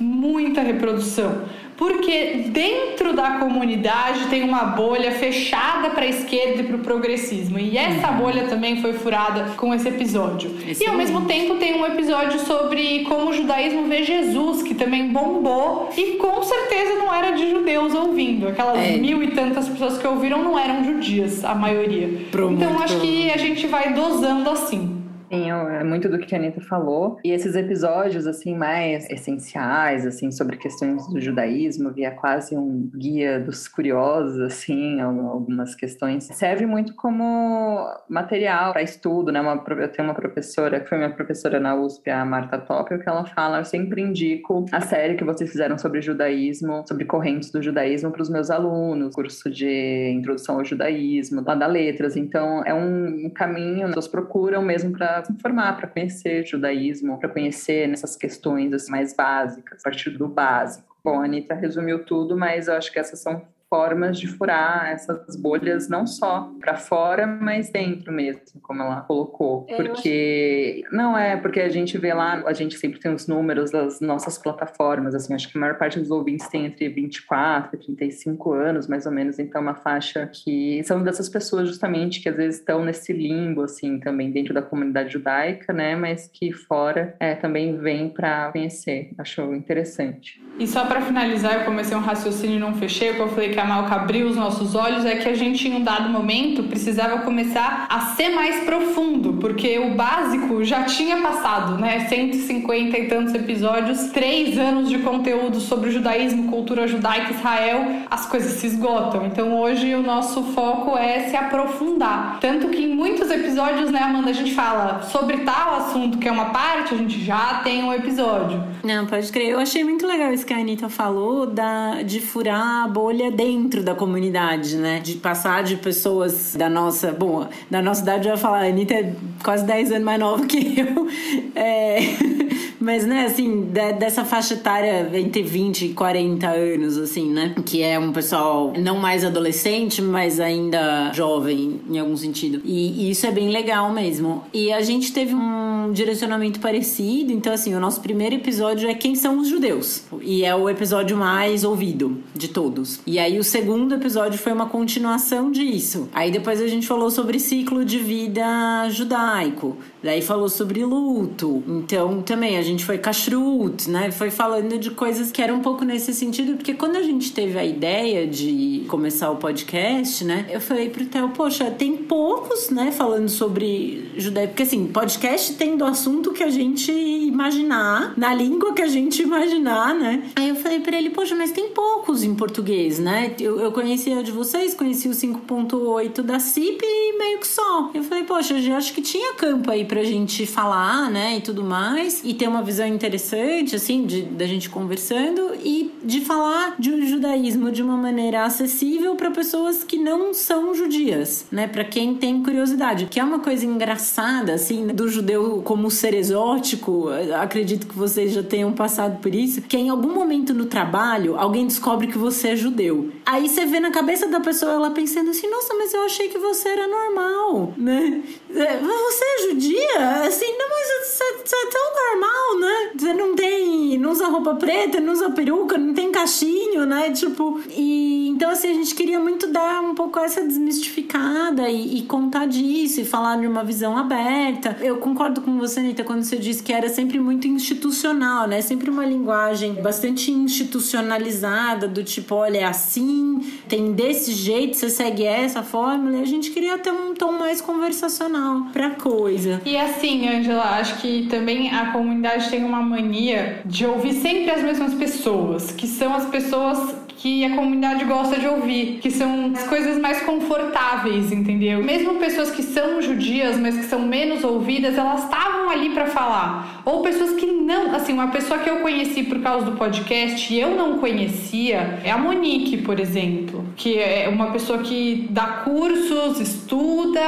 muita reprodução porque dentro da comunidade tem uma bolha fechada para a esquerda e para o progressismo. E essa uhum. bolha também foi furada com esse episódio. Excelente. E ao mesmo tempo tem um episódio sobre como o judaísmo vê Jesus, que também bombou e com certeza não era de judeus ouvindo. Aquelas é. mil e tantas pessoas que ouviram não eram judias, a maioria. então acho que a gente vai dosando assim. Sim, é muito do que a Anitta falou. E esses episódios, assim, mais essenciais, assim, sobre questões do judaísmo, via quase um guia dos curiosos, assim, algumas questões, serve muito como material para estudo, né? Uma, eu tenho uma professora, que foi minha professora na USP, a Marta Topio, que ela fala, eu sempre indico a série que vocês fizeram sobre judaísmo, sobre correntes do judaísmo para os meus alunos, curso de introdução ao judaísmo, lá da Letras. Então, é um caminho, as pessoas procuram mesmo para se informar, para conhecer judaísmo, para conhecer nessas questões assim, mais básicas, a partir do básico. Bom, a Anitta resumiu tudo, mas eu acho que essas são formas de furar essas bolhas não só para fora, mas dentro mesmo, como ela colocou. É, porque acho... não é porque a gente vê lá, a gente sempre tem os números das nossas plataformas, assim, acho que a maior parte dos ouvintes tem entre 24 e 35 anos, mais ou menos, então é uma faixa que são dessas pessoas justamente que às vezes estão nesse limbo assim, também dentro da comunidade judaica, né, mas que fora é, também vem para conhecer. Acho interessante. E só para finalizar, eu comecei um raciocínio e não fechei, eu falei que que a Malca abriu os nossos olhos é que a gente, em um dado momento, precisava começar a ser mais profundo, porque o básico já tinha passado, né? 150 e tantos episódios, três anos de conteúdo sobre o judaísmo, cultura judaica, Israel, as coisas se esgotam. Então hoje o nosso foco é se aprofundar. Tanto que em muitos episódios, né, Amanda, a gente fala sobre tal assunto que é uma parte, a gente já tem um episódio. Não, pode crer. Eu achei muito legal isso que a Anitta falou da, de furar a bolha dentro dentro da comunidade, né? De passar de pessoas da nossa. Bom, da nossa idade eu ia falar, a Anitta é quase 10 anos mais nova que eu. É, mas, né, assim, dessa faixa etária entre 20 e 40 anos, assim, né? Que é um pessoal não mais adolescente, mas ainda jovem, em algum sentido. E, e isso é bem legal mesmo. E a gente teve um direcionamento parecido, então, assim, o nosso primeiro episódio é Quem são os judeus? E é o episódio mais ouvido de todos. E aí o segundo episódio foi uma continuação disso. Aí depois a gente falou sobre ciclo de vida judaico. Daí falou sobre luto. Então, também a gente foi kashrut, né? Foi falando de coisas que eram um pouco nesse sentido, porque quando a gente teve a ideia de começar o podcast, né? Eu falei pro Theo, poxa, tem poucos, né, falando sobre judaísmo. Porque assim, podcast tem do assunto que a gente imaginar, na língua que a gente imaginar, né? Aí eu falei pra ele, poxa, mas tem poucos em português, né? Eu, eu conhecia de vocês, conheci o 5.8 da CIP e meio que só. Eu falei, poxa, eu acho que tinha campo aí pra gente falar, né, e tudo mais, e ter uma visão interessante, assim, de, da gente conversando e de falar de um judaísmo de uma maneira acessível para pessoas que não são judias, né, para quem tem curiosidade, que é uma coisa engraçada, assim, do judeu como ser exótico, acredito que vocês já tenham passado por isso, que em algum momento no trabalho alguém descobre que você é judeu. Aí você vê na cabeça da pessoa ela pensando assim, nossa, mas eu achei que você era normal, né? É, você é judia? Assim, não, mas você, você é tão normal, né? Você não tem. não usa roupa preta, não usa peruca, não tem cachinho, né? Tipo. E então, assim, a gente queria muito dar um pouco essa desmistificada e, e contar disso e falar de uma visão aberta. Eu concordo com você, Anitta, quando você disse que era sempre muito institucional, né? Sempre uma linguagem bastante institucionalizada, do tipo, olha, é assim, tem desse jeito, você segue essa fórmula. E a gente queria ter um tom mais conversacional pra coisa. E assim, Angela, acho que também a comunidade tem uma mania de ouvir sempre as mesmas pessoas, que são as pessoas que a comunidade gosta de ouvir, que são as coisas mais confortáveis, entendeu? Mesmo pessoas que são judias, mas que são menos ouvidas, elas estavam ali para falar. Ou pessoas que não, assim, uma pessoa que eu conheci por causa do podcast e eu não conhecia é a Monique, por exemplo, que é uma pessoa que dá cursos, estuda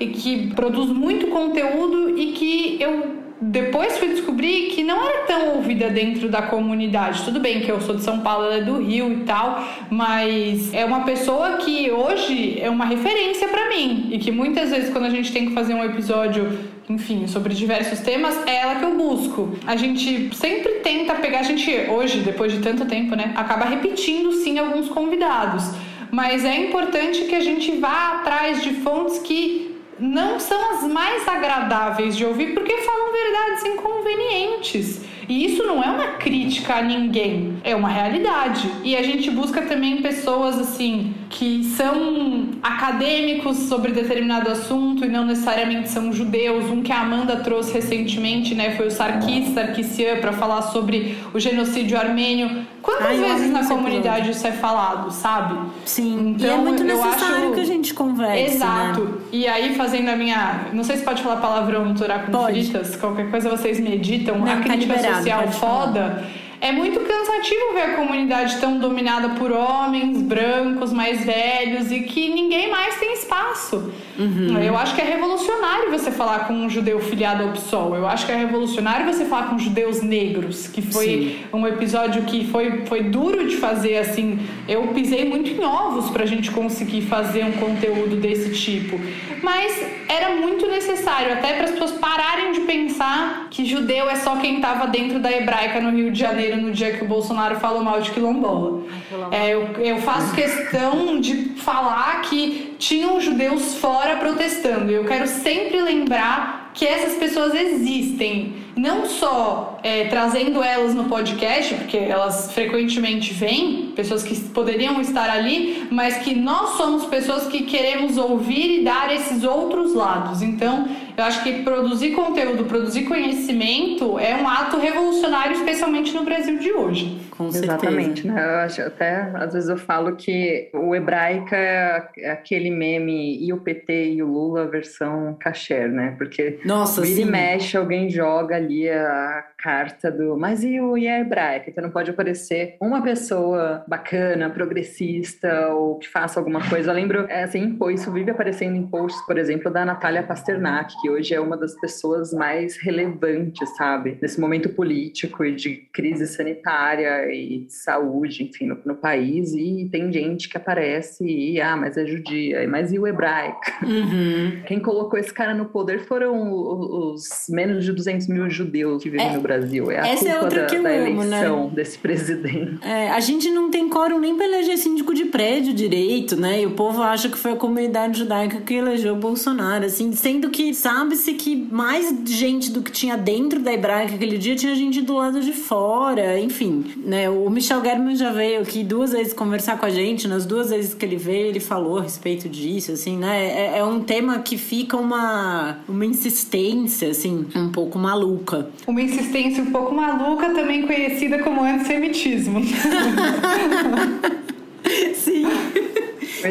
e que produz muito conteúdo e que eu depois fui descobrir que não era tão ouvida dentro da comunidade. Tudo bem que eu sou de São Paulo, ela é do Rio e tal, mas é uma pessoa que hoje é uma referência para mim e que muitas vezes quando a gente tem que fazer um episódio, enfim, sobre diversos temas, é ela que eu busco. A gente sempre tenta pegar, a gente hoje, depois de tanto tempo, né, acaba repetindo sim alguns convidados. Mas é importante que a gente vá atrás de fontes que não são as mais agradáveis de ouvir porque falam verdades inconvenientes. E isso não é uma crítica a ninguém, é uma realidade. E a gente busca também pessoas assim que são acadêmicos sobre determinado assunto e não necessariamente são judeus. Um que a Amanda trouxe recentemente, né, foi o Sarkis Sarkissian para falar sobre o genocídio armênio. Quantas Ai, vezes na comunidade isso é falado, sabe? Sim. Então, e é muito necessário acho... que a gente converse. Exato. Né? E aí fazendo a minha, não sei se pode falar palavrão no Torá com fritas, qualquer coisa vocês meditam, não, a tá crítica tá social foda. Falar é muito cansativo ver a comunidade tão dominada por homens brancos, mais velhos e que ninguém mais tem espaço. Uhum. Eu acho que é revolucionário você falar com um judeu filiado ao PSOL. Eu acho que é revolucionário você falar com judeus negros, que foi Sim. um episódio que foi, foi duro de fazer. Assim, eu pisei muito em ovos para a gente conseguir fazer um conteúdo desse tipo. Mas era muito necessário, até para as pessoas pararem de pensar que judeu é só quem estava dentro da hebraica no Rio de Janeiro no dia que o Bolsonaro falou mal de quilombola. É, eu, eu faço questão de falar que tinham judeus fora protestando. Eu quero sempre lembrar que essas pessoas existem não só é, trazendo elas no podcast, porque elas frequentemente vêm, pessoas que poderiam estar ali, mas que nós somos pessoas que queremos ouvir e dar esses outros lados. Então, eu acho que produzir conteúdo, produzir conhecimento é um ato revolucionário, especialmente no Brasil de hoje. Com certeza. Exatamente, né? Eu acho, até às vezes eu falo que o hebraica é aquele meme e o PT e o Lula versão kasher, né? Porque Nossa, vira sim. e mexe, alguém joga ali a carta do mas e o e a hebraica? Então não pode aparecer uma pessoa bacana, progressista ou que faça alguma coisa. Eu lembro, é, assim, isso vive aparecendo em posts, por exemplo, da Natália Pasternak, que hoje é uma das pessoas mais relevantes, sabe? Nesse momento político e de crise sanitária e de saúde, enfim, no, no país. E tem gente que aparece e, ah, mas é judia, mas e o hebraico? Uhum. Quem colocou esse cara no poder foram os menos de 200 mil judeus que vivem é, no Brasil. É a essa é outra da, que eu da amo, né? eleição né? desse presidente. É, a gente não tem quórum nem para eleger síndico de prédio direito, né? E o povo acha que foi a comunidade judaica que elegeu o Bolsonaro, assim, sendo que, sabe? Sabe-se que mais gente do que tinha dentro da hebraica aquele dia tinha gente do lado de fora, enfim, né? O Michel German já veio aqui duas vezes conversar com a gente, nas duas vezes que ele veio, ele falou a respeito disso, assim, né? É, é um tema que fica uma, uma insistência, assim, um pouco maluca. Uma insistência um pouco maluca, também conhecida como antissemitismo.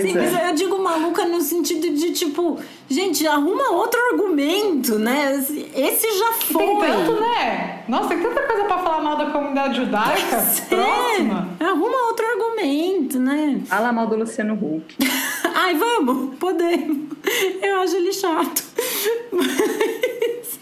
Sim. Sim, é. mas eu digo maluca no sentido de tipo, gente, arruma outro argumento, né? Esse já foi. Tem tanto, né? Nossa, tem tanta coisa pra falar mal da comunidade judaica. É. Próxima. Arruma outro argumento, né? Fala mal do Luciano Huck. Ai, vamos, podemos. Eu acho ele chato. Mas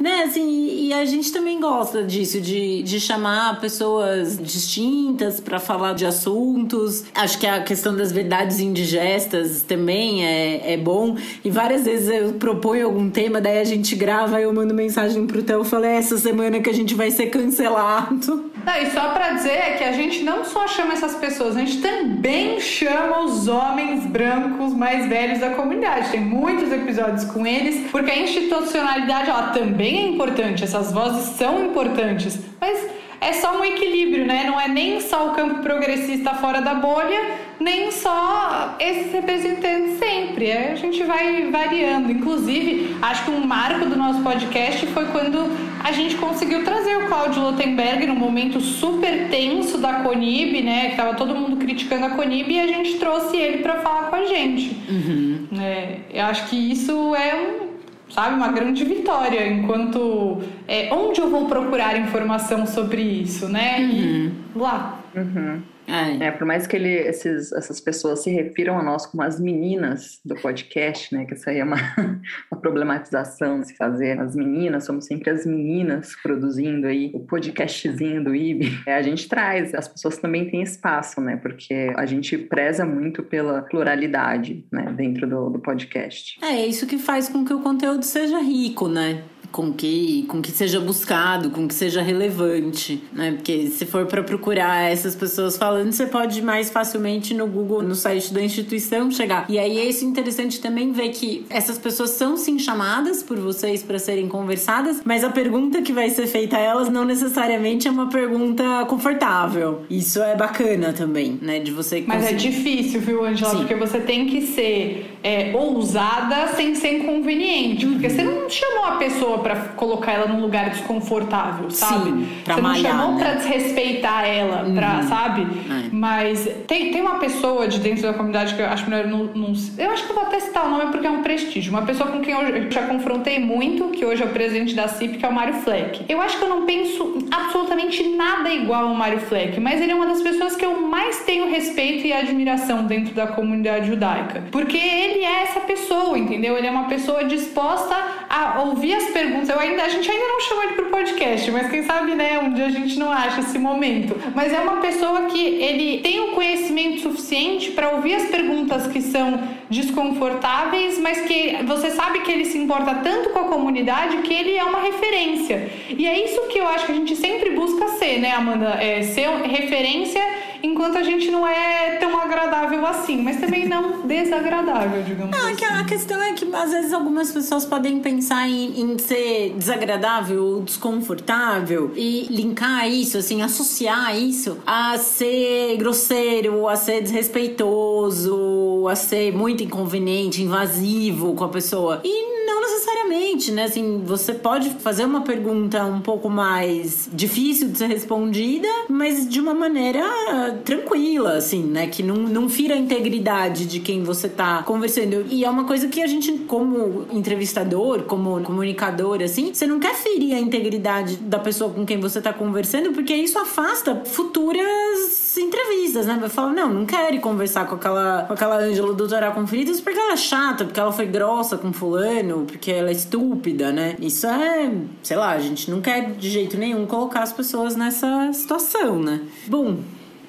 né, assim, e a gente também gosta disso, de, de chamar pessoas distintas para falar de assuntos. Acho que a questão das verdades indigestas também é, é bom. E várias vezes eu proponho algum tema, daí a gente grava, eu mando mensagem pro Theo e falo, é essa semana que a gente vai ser cancelado. Não, e só pra dizer é que a gente não só chama essas pessoas, a gente também chama os homens brancos mais velhos da comunidade. Tem muitos episódios com eles, porque a institucionalidade, ela também também é importante, essas vozes são importantes, mas é só um equilíbrio, né? Não é nem só o campo progressista fora da bolha, nem só esses representantes sempre. É, a gente vai variando. Inclusive, acho que um marco do nosso podcast foi quando a gente conseguiu trazer o Claudio Lotenberg num momento super tenso da Conib, né? Que tava todo mundo criticando a Conib e a gente trouxe ele para falar com a gente. Uhum. É, eu acho que isso é um sabe? Uma grande vitória enquanto é, onde eu vou procurar informação sobre isso, né? Uhum. E lá. Uhum. É. é, por mais que ele, esses, essas pessoas se refiram a nós como as meninas do podcast, né? Que isso aí é uma, uma problematização de se fazer. As meninas, somos sempre as meninas produzindo aí o podcastzinho do IB. É, a gente traz, as pessoas também têm espaço, né? Porque a gente preza muito pela pluralidade, né? Dentro do, do podcast. É isso que faz com que o conteúdo seja rico, né? Com que com que seja buscado, com que seja relevante, né? Porque se for para procurar essas pessoas falando, você pode mais facilmente no Google, no site da instituição chegar. E aí é isso interessante também ver que essas pessoas são sim chamadas por vocês para serem conversadas, mas a pergunta que vai ser feita a elas não necessariamente é uma pergunta confortável. Isso é bacana também, né? De você Mas é difícil, viu, Angela? Sim. Porque você tem que ser é, ousada sem ser inconveniente. Porque você não chamou a pessoa para colocar ela num lugar desconfortável, sabe? Sim, pra Você malhar, não chamou né? pra desrespeitar ela, uhum. pra, sabe? É. Mas tem, tem uma pessoa de dentro da comunidade que eu acho melhor não, não, Eu acho que eu vou até citar o nome porque é um prestígio. Uma pessoa com quem eu já confrontei muito, que hoje é o presidente da CIP, que é o Mário Fleck. Eu acho que eu não penso absolutamente nada igual ao Mário Fleck, mas ele é uma das pessoas que eu mais tenho respeito e admiração dentro da comunidade judaica. Porque ele é essa pessoa, entendeu? Ele é uma pessoa disposta a ouvir as perguntas. Eu ainda, a gente ainda não chamou ele pro podcast, mas quem sabe, né, um dia a gente não acha esse momento. Mas é uma pessoa que ele tem o conhecimento suficiente para ouvir as perguntas que são desconfortáveis, mas que você sabe que ele se importa tanto com a comunidade que ele é uma referência. E é isso que eu acho que a gente sempre busca ser, né, Amanda? É ser referência enquanto a gente não é tão agradável assim, mas também não desagradável, digamos não, assim. A questão é que às vezes algumas pessoas podem pensar em, em ser desagradável, desconfortável e linkar isso, assim, associar isso a ser grosseiro, a ser desrespeitoso, a ser muito inconveniente, invasivo com a pessoa. E não né? Assim, você pode fazer uma pergunta um pouco mais difícil de ser respondida, mas de uma maneira tranquila, assim, né? Que não, não fira a integridade de quem você tá conversando. E é uma coisa que a gente, como entrevistador, como comunicador, assim, você não quer ferir a integridade da pessoa com quem você tá conversando, porque isso afasta futuras entrevistas, né? Vai falar, não, não quero conversar com aquela, com aquela Ângela do Torá com porque ela é chata, porque ela foi grossa com fulano, porque ela é estúpida, né? Isso é, sei lá, a gente não quer de jeito nenhum colocar as pessoas nessa situação, né? Bom,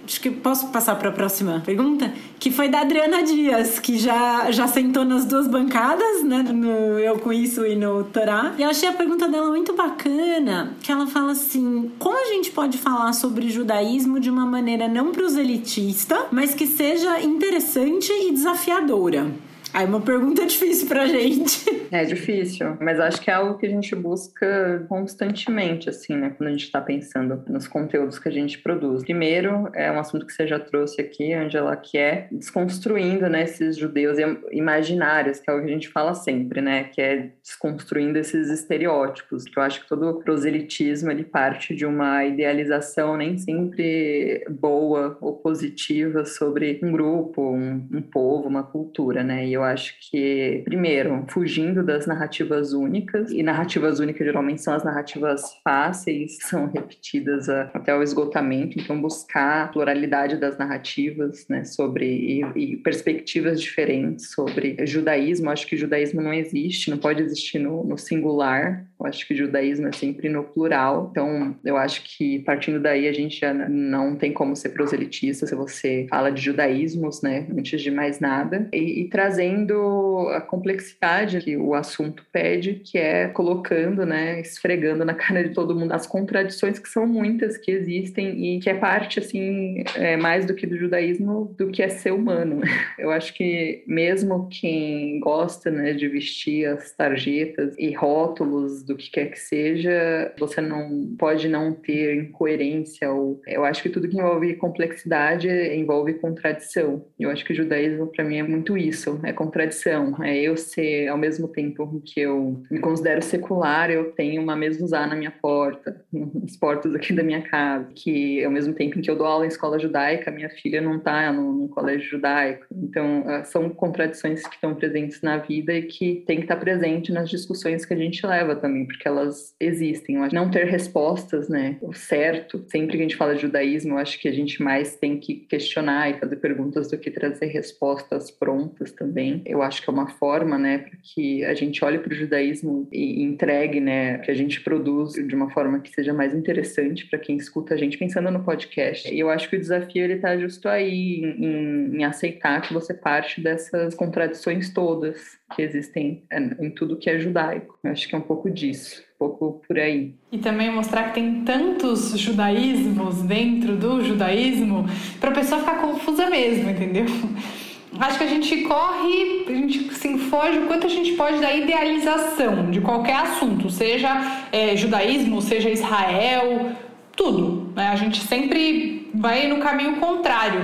acho que posso passar para a próxima pergunta, que foi da Adriana Dias, que já, já sentou nas duas bancadas, né, no Eu Com Isso e no Torá. E eu achei a pergunta dela muito bacana, que ela fala assim, como a gente pode falar sobre judaísmo de uma maneira não proselitista, mas que seja interessante e desafiadora? Aí uma pergunta difícil pra gente. É difícil, mas acho que é algo que a gente busca constantemente, assim, né? Quando a gente está pensando nos conteúdos que a gente produz. Primeiro, é um assunto que você já trouxe aqui, Angela, que é desconstruindo, né, esses judeus imaginários, que é o que a gente fala sempre, né? Que é desconstruindo esses estereótipos. Que eu acho que todo proselitismo, ele parte de uma idealização nem sempre boa ou positiva sobre um grupo, um, um povo, uma cultura, né? E eu acho que, primeiro, fugindo das narrativas únicas, e narrativas únicas geralmente são as narrativas fáceis, são repetidas até o esgotamento, então buscar a pluralidade das narrativas, né, sobre e, e perspectivas diferentes sobre judaísmo. Acho que judaísmo não existe, não pode existir no, no singular. Eu acho que judaísmo é sempre no plural. Então, eu acho que partindo daí a gente já não tem como ser proselitista se você fala de judaísmos, né, antes de mais nada, e, e trazendo a complexidade que o assunto pede, que é colocando, né, esfregando na cara de todo mundo as contradições que são muitas que existem e que é parte, assim, é, mais do que do judaísmo, do que é ser humano. Eu acho que mesmo quem gosta, né, de vestir as tarjetas e rótulos do que quer que seja, você não pode não ter incoerência ou eu acho que tudo que envolve complexidade envolve contradição. Eu acho que o judaísmo para mim é muito isso, é contradição. É eu ser ao mesmo tempo que eu me considero secular, eu tenho uma mesuzá na minha porta, nas portas aqui da minha casa, que ao mesmo tempo em que eu dou aula em escola judaica, minha filha não está no, no, colégio judaico. Então, ah, são contradições que estão presentes na vida e que tem que estar presente nas discussões que a gente leva também, porque elas existem. Não ter respostas, né, o certo, sempre que a gente fala de judaísmo, eu acho que a gente mais tem que questionar e fazer perguntas do que trazer respostas prontas também. Eu acho que é uma forma, né, para que a gente olhe para o judaísmo e entregue, né, que a gente produz de uma forma que seja mais interessante para quem escuta a gente pensando no podcast. E eu acho que o desafio ele está justo aí em, em aceitar que você parte dessas contradições todas que existem em tudo que é judaico. Eu acho que é um pouco disso, um pouco por aí. E também mostrar que tem tantos judaísmos dentro do judaísmo para a pessoa ficar confusa mesmo, entendeu? Acho que a gente corre, a gente se foge o quanto a gente pode da idealização de qualquer assunto, seja é, judaísmo, seja Israel, tudo. Né? A gente sempre vai no caminho contrário.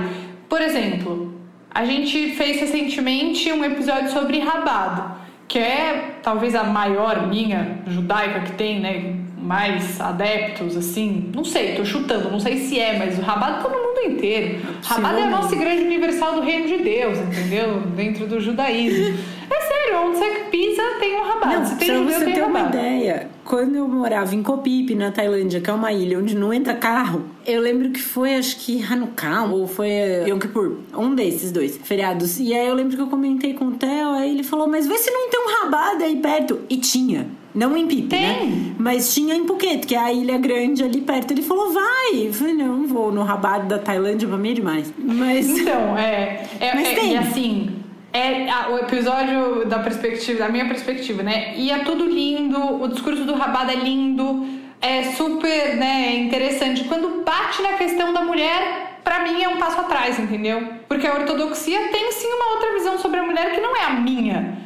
Por exemplo, a gente fez recentemente um episódio sobre rabado, que é talvez a maior linha judaica que tem, né? Mais adeptos, assim. Não sei, tô chutando, não sei se é, mas o rabado tá no mundo inteiro. Rabado é a nossa igreja universal do reino de Deus, entendeu? Dentro do judaísmo. É sério, onde você pisa tem um rabado. Não, se tem judeu, você tem ter uma ideia, quando eu morava em Kopipi, na Tailândia, que é uma ilha onde não entra carro, eu lembro que foi, acho que Hanukkah ou foi Yom Kippur, um desses dois feriados. E aí eu lembro que eu comentei com o Theo, aí ele falou, mas vê se não tem um rabado aí perto. E tinha. Não em Pipe, né? Mas tinha em Phuket, que é a ilha grande ali perto. Ele falou, vai. Eu falei, não, vou no rabado da Tailândia, pra mim é demais. Mas... Então, é... é, Mas é tem. E assim, é a- o episódio da perspectiva, da minha perspectiva, né? E é tudo lindo, o discurso do Rabada é lindo, é super, né, interessante. Quando bate na questão da mulher, pra mim é um passo atrás, entendeu? Porque a ortodoxia tem sim uma outra visão sobre a mulher que não é a minha,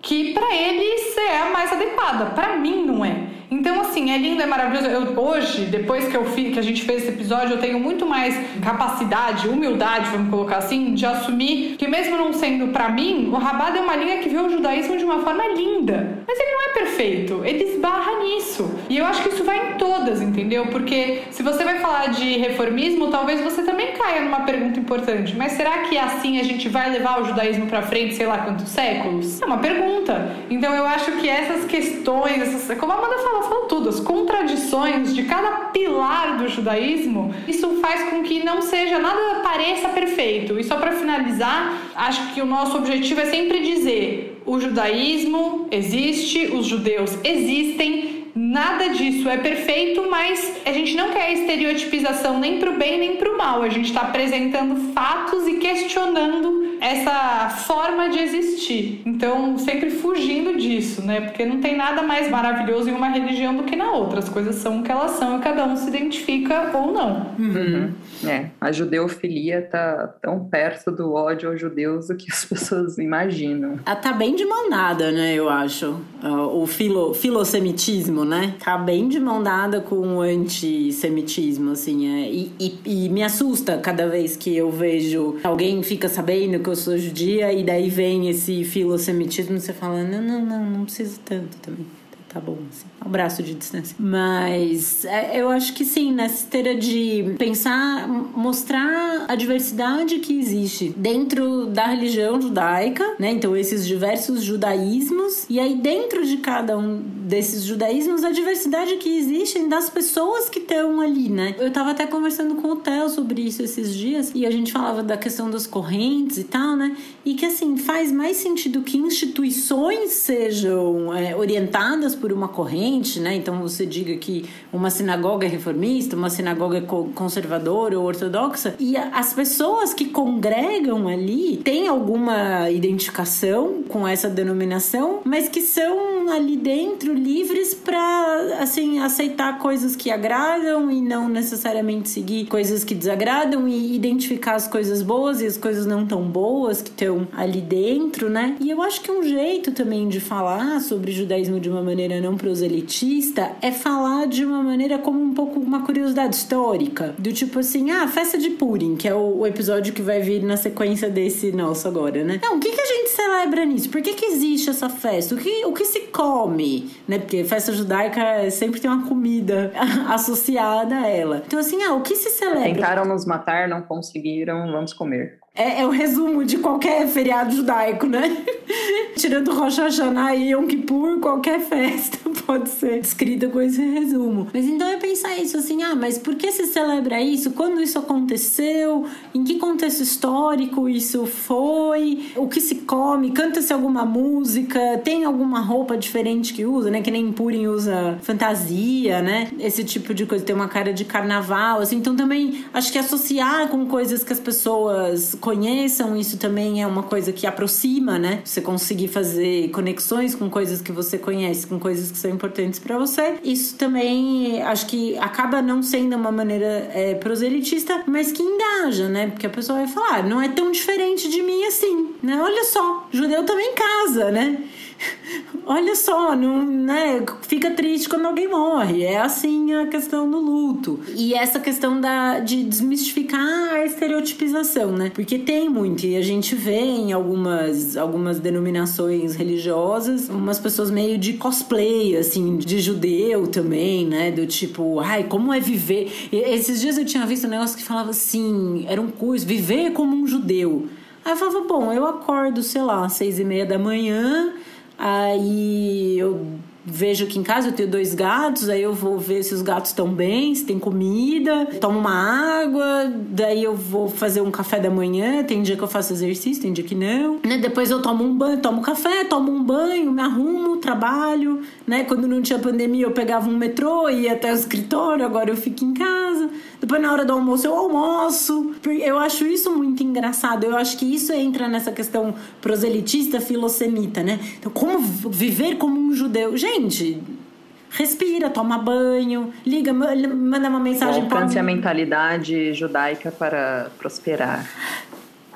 que pra eles é a mais adequada, Pra mim não é. Então, assim, é lindo, é maravilhoso. Eu, hoje, depois que, eu fi, que a gente fez esse episódio, eu tenho muito mais capacidade, humildade, vamos colocar assim, de assumir que, mesmo não sendo pra mim, o Rabado é uma linha que vê o judaísmo de uma forma linda. Mas ele não é perfeito, ele esbarra nisso. E eu acho que isso vai em todas, entendeu? Porque se você vai falar de reformismo, talvez você também caia numa pergunta importante. Mas será que assim a gente vai levar o judaísmo pra frente, sei lá quantos séculos? É uma pergunta. Então eu acho que essas questões, essas, como a Amanda falou, falou tudo, as contradições de cada pilar do judaísmo, isso faz com que não seja nada pareça perfeito. E só para finalizar, acho que o nosso objetivo é sempre dizer: o judaísmo existe, os judeus existem, Nada disso é perfeito, mas a gente não quer estereotipização nem pro bem nem pro mal. A gente está apresentando fatos e questionando essa forma de existir. Então, sempre fugindo disso, né? Porque não tem nada mais maravilhoso em uma religião do que na outra. As coisas são o que elas são e cada um se identifica ou não. Uhum. É, a judeofilia tá tão perto do ódio aos judeus do que as pessoas imaginam. Ela tá bem de mão dada, né, eu acho. Ah, o filo, filosemitismo, né? Tá bem de mão dada com o antissemitismo, assim. É. E, e, e me assusta cada vez que eu vejo alguém fica sabendo que eu sou judia e daí vem esse filosemitismo e você fala, não, não, não, não precisa tanto também tá bom, assim. Um braço de distância. Mas é, eu acho que sim, nessa esteira de pensar, mostrar a diversidade que existe dentro da religião judaica, né? Então, esses diversos judaísmos, e aí dentro de cada um desses judaísmos, a diversidade que existe das pessoas que estão ali, né? Eu tava até conversando com o Theo sobre isso esses dias, e a gente falava da questão das correntes e tal, né? E que assim, faz mais sentido que instituições sejam é, orientadas por por uma corrente, né? Então você diga que uma sinagoga é reformista, uma sinagoga é conservadora ou ortodoxa, e as pessoas que congregam ali têm alguma identificação com essa denominação, mas que são ali dentro livres para assim aceitar coisas que agradam e não necessariamente seguir coisas que desagradam e identificar as coisas boas e as coisas não tão boas que estão ali dentro, né? E eu acho que um jeito também de falar sobre judaísmo de uma maneira não proselitista é falar de uma maneira como um pouco uma curiosidade histórica. Do tipo assim, ah, festa de Purim, que é o, o episódio que vai vir na sequência desse nosso agora, né? Não, o que, que a gente celebra nisso? Por que, que existe essa festa? O que, o que se come? Né? Porque festa judaica sempre tem uma comida associada a ela. Então, assim, ah, o que se celebra? Tentaram nos matar, não conseguiram, vamos comer. É, é, o resumo de qualquer feriado judaico, né? Tirando Rosh Hashanah e Yom Kippur, qualquer festa pode ser descrita com esse resumo. Mas então é pensar isso assim, ah, mas por que se celebra isso? Quando isso aconteceu? Em que contexto histórico isso foi? O que se come? Canta-se alguma música? Tem alguma roupa diferente que usa, né? Que nem Purim usa fantasia, né? Esse tipo de coisa, tem uma cara de carnaval, assim. Então também acho que associar com coisas que as pessoas conheçam, isso também é uma coisa que aproxima, né? Você conseguir fazer conexões com coisas que você conhece, com coisas que são importantes para você. Isso também acho que acaba não sendo uma maneira é, proselitista, mas que engaja, né? Porque a pessoa vai falar, ah, não é tão diferente de mim assim, né? Olha só, judeu também casa, né? Olha só, não, né? Fica triste quando alguém morre. É assim a questão do luto. E essa questão da, de desmistificar a estereotipização, né? Porque tem muito, e a gente vê em algumas, algumas denominações religiosas umas pessoas meio de cosplay, assim, de judeu também, né? Do tipo, ai, como é viver. E, esses dias eu tinha visto um negócio que falava assim: era um curso, viver como um judeu. Aí eu falava, bom, eu acordo, sei lá, às seis e meia da manhã Aí eu vejo aqui em casa, eu tenho dois gatos, aí eu vou ver se os gatos estão bem, se tem comida, tomo uma água, daí eu vou fazer um café da manhã, tem dia que eu faço exercício, tem dia que não. Né? Depois eu tomo um banho, tomo café, tomo um banho, me arrumo, trabalho, né? Quando não tinha pandemia, eu pegava um metrô, ia até o escritório, agora eu fico em casa. Depois, na hora do almoço, eu almoço. Eu acho isso muito engraçado. Eu acho que isso entra nessa questão proselitista, filosemita, né? Então, como viver como um judeu? Gente, respira, toma banho, liga, manda uma mensagem para Alcance a mentalidade judaica para prosperar.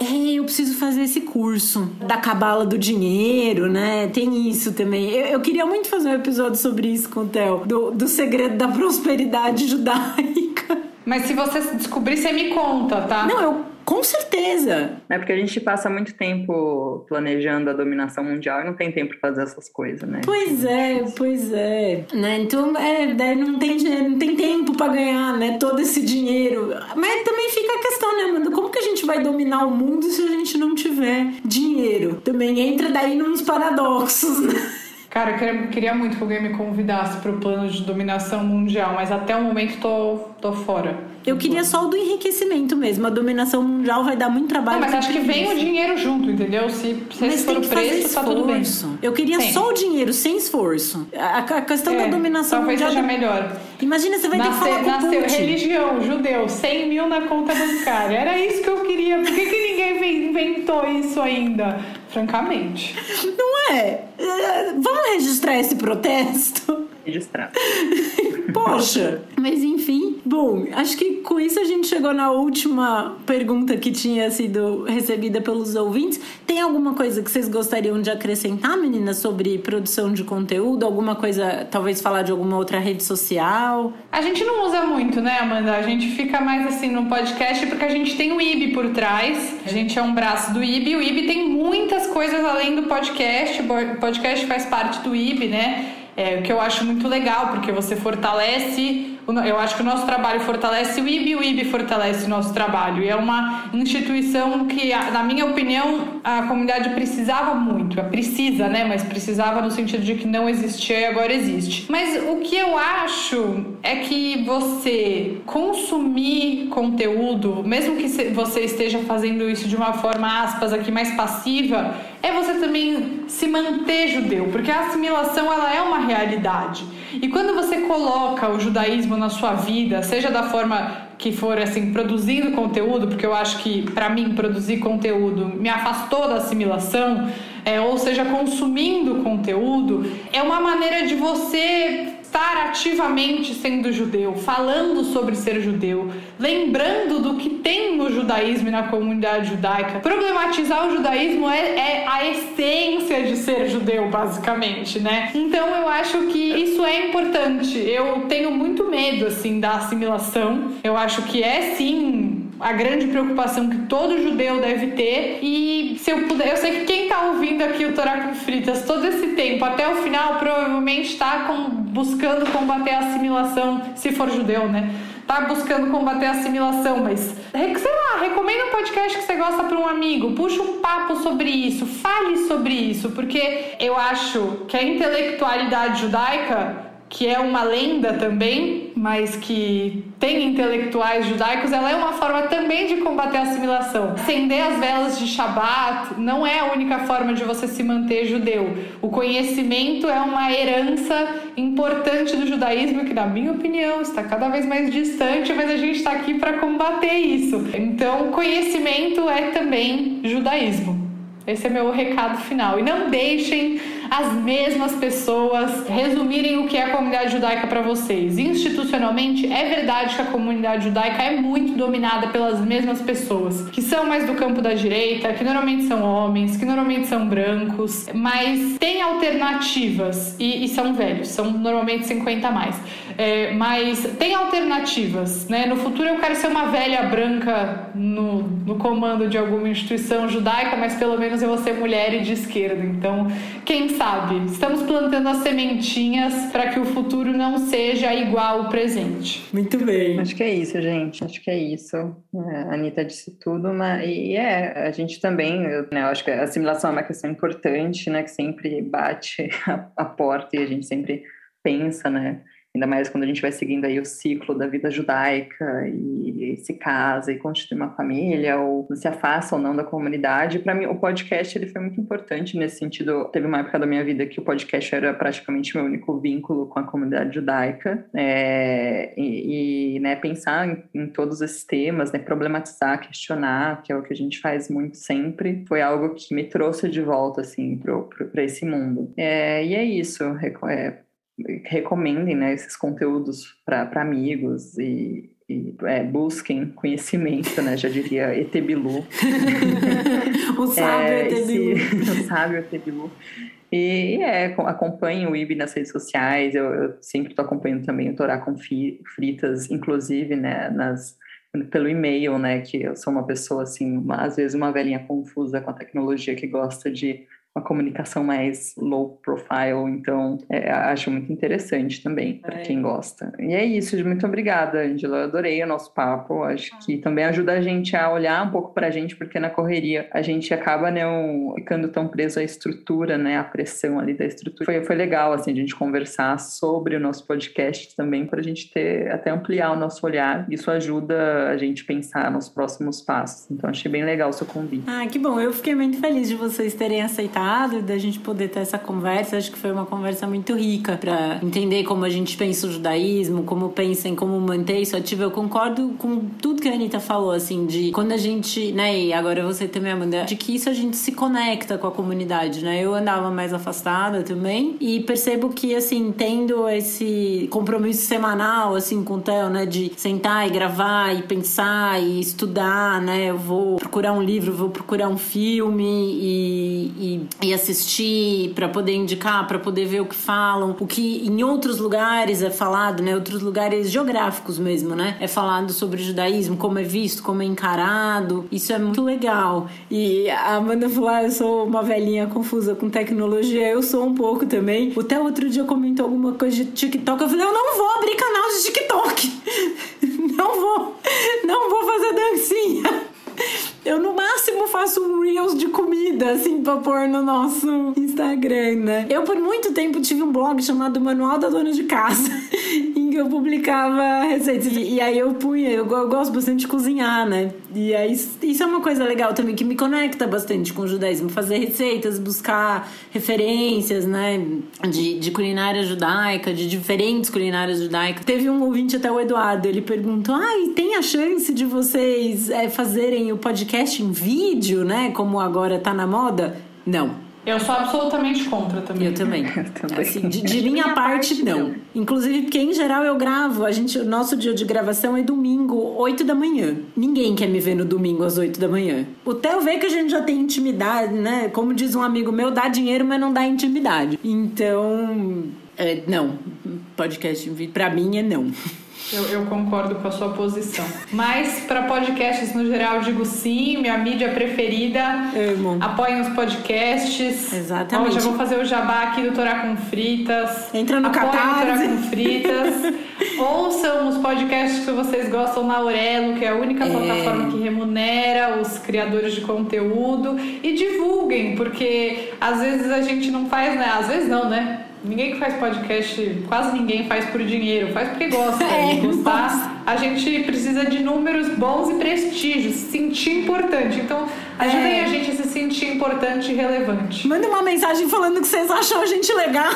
É, eu preciso fazer esse curso da cabala do dinheiro, né? Tem isso também. Eu, eu queria muito fazer um episódio sobre isso com o Theo, do, do segredo da prosperidade judaica. Mas se você descobrir, você me conta, tá? Não, eu com certeza. É porque a gente passa muito tempo planejando a dominação mundial e não tem tempo para fazer essas coisas, né? Pois é, pois é. Né? Então, é, daí não tem, não tem tempo para ganhar, né? Todo esse dinheiro. Mas também fica a questão, né, Amanda? Como que a gente vai dominar o mundo se a gente não tiver dinheiro? Também entra daí nos paradoxos, né? Cara, eu queria muito que alguém me convidasse para o plano de dominação mundial, mas até o momento tô, tô fora. Eu queria só o do enriquecimento mesmo. A dominação mundial vai dar muito trabalho. Não, mas acho que vem o dinheiro junto, entendeu? Se, se esse for o preço, tá tudo bem. Eu queria só o dinheiro, sem esforço. A, a questão é, da dominação talvez mundial. Talvez seja melhor. Imagina, você vai Nasce, ter que falar com Nasceu Putin. religião, judeu, 100 mil na conta bancária. Era isso que eu queria. Por que, que ninguém inventou isso ainda? Francamente. Não é? é vamos registrar esse protesto? Registrar. Poxa! Mas enfim, bom, acho que com isso a gente chegou na última pergunta que tinha sido recebida pelos ouvintes. Tem alguma coisa que vocês gostariam de acrescentar, meninas, sobre produção de conteúdo? Alguma coisa, talvez falar de alguma outra rede social? A gente não usa muito, né, Amanda? A gente fica mais assim no podcast porque a gente tem o IB por trás. A gente é um braço do IB. O IB tem muitas coisas além do podcast. O podcast faz parte do IB, né? É, o que eu acho muito legal, porque você fortalece eu acho que o nosso trabalho fortalece o IB, o IB fortalece o nosso trabalho. E é uma instituição que, na minha opinião, a comunidade precisava muito. Precisa, né? Mas precisava no sentido de que não existia e agora existe. Mas o que eu acho é que você consumir conteúdo, mesmo que você esteja fazendo isso de uma forma, aspas, aqui mais passiva, é você também se manter judeu, porque a assimilação ela é uma realidade. E quando você coloca o judaísmo na sua vida, seja da forma que for assim produzindo conteúdo, porque eu acho que para mim produzir conteúdo me afastou da assimilação, é, ou seja, consumindo conteúdo, é uma maneira de você estar ativamente sendo judeu, falando sobre ser judeu, lembrando do que tem judaísmo e na comunidade judaica. Problematizar o judaísmo é, é a essência de ser judeu, basicamente, né? Então eu acho que isso é importante. Eu tenho muito medo, assim, da assimilação. Eu acho que é sim a grande preocupação que todo judeu deve ter. E se eu puder, eu sei que quem está ouvindo aqui o Torá com Fritas todo esse tempo até o final provavelmente está buscando combater a assimilação, se for judeu, né? Tá buscando combater a assimilação, mas sei lá, recomenda um podcast que você gosta para um amigo, puxa um papo sobre isso, fale sobre isso, porque eu acho que a intelectualidade judaica que é uma lenda também, mas que tem intelectuais judaicos, ela é uma forma também de combater a assimilação. Acender as velas de Shabat não é a única forma de você se manter judeu. O conhecimento é uma herança importante do judaísmo que, na minha opinião, está cada vez mais distante, mas a gente está aqui para combater isso. Então, conhecimento é também judaísmo. Esse é meu recado final. E não deixem as mesmas pessoas resumirem o que é a comunidade judaica para vocês. Institucionalmente, é verdade que a comunidade judaica é muito dominada pelas mesmas pessoas, que são mais do campo da direita, que normalmente são homens, que normalmente são brancos, mas tem alternativas e, e são velhos, são normalmente 50 a mais. É, mas tem alternativas, né? No futuro eu quero ser uma velha branca no, no comando de alguma instituição judaica, mas pelo menos eu vou ser mulher e de esquerda. Então, quem sabe? Estamos plantando as sementinhas para que o futuro não seja igual ao presente. Muito bem. Acho que é isso, gente. Acho que é isso. É, a Anitta disse tudo, mas e é, a gente também, eu, né, eu acho que a assimilação é uma questão importante, né? Que sempre bate a, a porta e a gente sempre pensa, né? Ainda mais quando a gente vai seguindo aí o ciclo da vida judaica e, se casa e constitui uma família ou se afasta ou não da comunidade. Para mim, o podcast ele foi muito importante nesse sentido. Teve uma época da minha vida que o podcast era praticamente meu único vínculo com a comunidade judaica é, e, e né, pensar em, em, todos esses temas, né, problematizar, questionar, que é o que a gente faz muito sempre, foi algo que me trouxe de volta assim para esse mundo. É, e é isso. É, recomendem né, esses conteúdos para amigos e, e é, busquem conhecimento, né? Já diria Etebilu. o sábio é, Etebilu. o sábio Etebilu. E é, acompanhe o IB nas redes sociais, eu, eu sempre estou acompanhando também o Torá com Fritas, inclusive né, nas, pelo e-mail, né? Que eu sou uma pessoa, assim, uma, às vezes uma velhinha confusa com a tecnologia que gosta de uma comunicação mais low profile, então é, acho muito interessante também para é. quem gosta. E é isso, muito obrigada, Angela. Adorei o nosso papo. Acho que também ajuda a gente a olhar um pouco para a gente, porque na correria a gente acaba né, ficando tão preso à estrutura, né, à pressão ali da estrutura. Foi, foi legal assim a gente conversar sobre o nosso podcast também para a gente ter até ampliar o nosso olhar. Isso ajuda a gente pensar nos próximos passos. Então achei bem legal o seu convite. Ah, que bom. Eu fiquei muito feliz de vocês terem aceitado mercado, da gente poder ter essa conversa. Acho que foi uma conversa muito rica para entender como a gente pensa o judaísmo, como pensa em como manter isso ativo. Eu concordo com tudo que a Anitta falou, assim, de quando a gente, né, e agora você também, Amanda, de que isso a gente se conecta com a comunidade, né? Eu andava mais afastada também e percebo que, assim, tendo esse compromisso semanal, assim, com o Theo, né, de sentar e gravar e pensar e estudar, né? Eu vou procurar um livro, vou procurar um filme e, e, e assistir para poder indicar, para poder ver o que falam, o que em outros lugares é falado, né? Outros lugares geográficos mesmo, né? É falado sobre o judaísmo, como é visto, como é encarado. Isso é muito legal. E a Amanda falou: ah, eu sou uma velhinha confusa com tecnologia. Eu sou um pouco também. Até outro dia comentou alguma coisa de TikTok. Eu falei: eu não vou abrir canal de TikTok. não vou. Não vou fazer dancinha. Eu no máximo faço um Reels de comida, assim, pra pôr no nosso Instagram, né? Eu por muito tempo tive um blog chamado Manual da Dona de Casa, eu publicava receitas. E aí eu punha, eu, eu gosto bastante de cozinhar, né? E aí isso é uma coisa legal também, que me conecta bastante com o judaísmo. Fazer receitas, buscar referências, né? De, de culinária judaica, de diferentes culinárias judaicas. Teve um ouvinte até o Eduardo, ele perguntou: ah, e tem a chance de vocês é, fazerem o podcast em vídeo, né? Como agora tá na moda? Não. Eu sou absolutamente contra também. Eu também. Eu também. Assim, de, de minha, parte, não. não. Inclusive, porque em geral eu gravo, a gente, o nosso dia de gravação é domingo, 8 da manhã. Ninguém quer me ver no domingo às 8 da manhã. O Theo vê que a gente já tem intimidade, né? Como diz um amigo meu, dá dinheiro, mas não dá intimidade. Então, é, não. Podcast em vídeo, pra mim é não. Eu, eu, concordo com a sua posição. Mas para podcasts no geral, digo sim, minha mídia preferida. Amo. Apoiem os podcasts. Exatamente. Ó, já vou fazer o jabá aqui do Torá com Fritas. Entra no Apoiem Catarse. o Torá com Fritas. Ouçam os podcasts que vocês gostam na Aurelo, que é a única é. plataforma que remunera os criadores de conteúdo. E divulguem, porque às vezes a gente não faz, né? Às vezes não, né? Ninguém que faz podcast, quase ninguém faz por dinheiro, faz porque gosta. É, e gostar, a gente precisa de números bons e prestígio, se sentir importante. Então, ajudem é. a gente a se sentir importante e relevante. Manda uma mensagem falando que vocês acham a gente legal.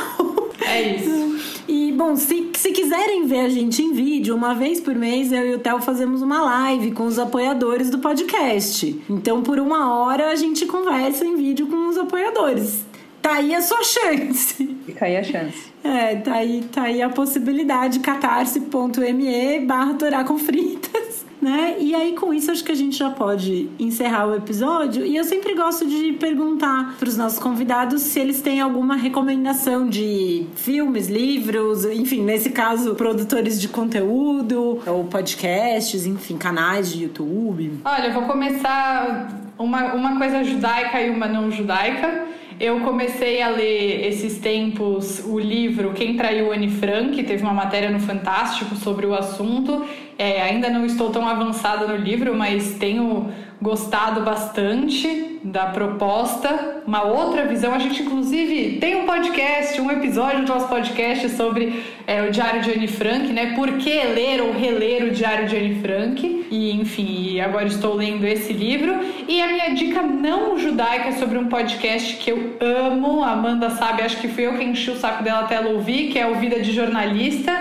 É isso. E, bom, se, se quiserem ver a gente em vídeo, uma vez por mês, eu e o Theo fazemos uma live com os apoiadores do podcast. Então, por uma hora, a gente conversa em vídeo com os apoiadores tá aí a sua chance. Fica aí a chance. É, tá aí, tá aí a possibilidade, catarse.me barra com fritas. Né? E aí, com isso, acho que a gente já pode encerrar o episódio. E eu sempre gosto de perguntar para os nossos convidados se eles têm alguma recomendação de filmes, livros, enfim, nesse caso, produtores de conteúdo, ou podcasts, enfim, canais de YouTube. Olha, eu vou começar uma, uma coisa judaica e uma não judaica. Eu comecei a ler esses tempos o livro Quem Traiu Anne Frank, teve uma matéria no Fantástico sobre o assunto. É, ainda não estou tão avançada no livro, mas tenho gostado bastante da proposta. Uma outra visão, a gente inclusive tem um podcast, um episódio do nosso podcast sobre é, o Diário de Anne Frank, né? Por que ler ou reler o Diário de Anne Frank? E enfim, agora estou lendo esse livro. E a minha dica não judaica é sobre um podcast que eu amo. A Amanda sabe, acho que fui eu que enchi o saco dela até ela ouvir, que é o Vida de Jornalista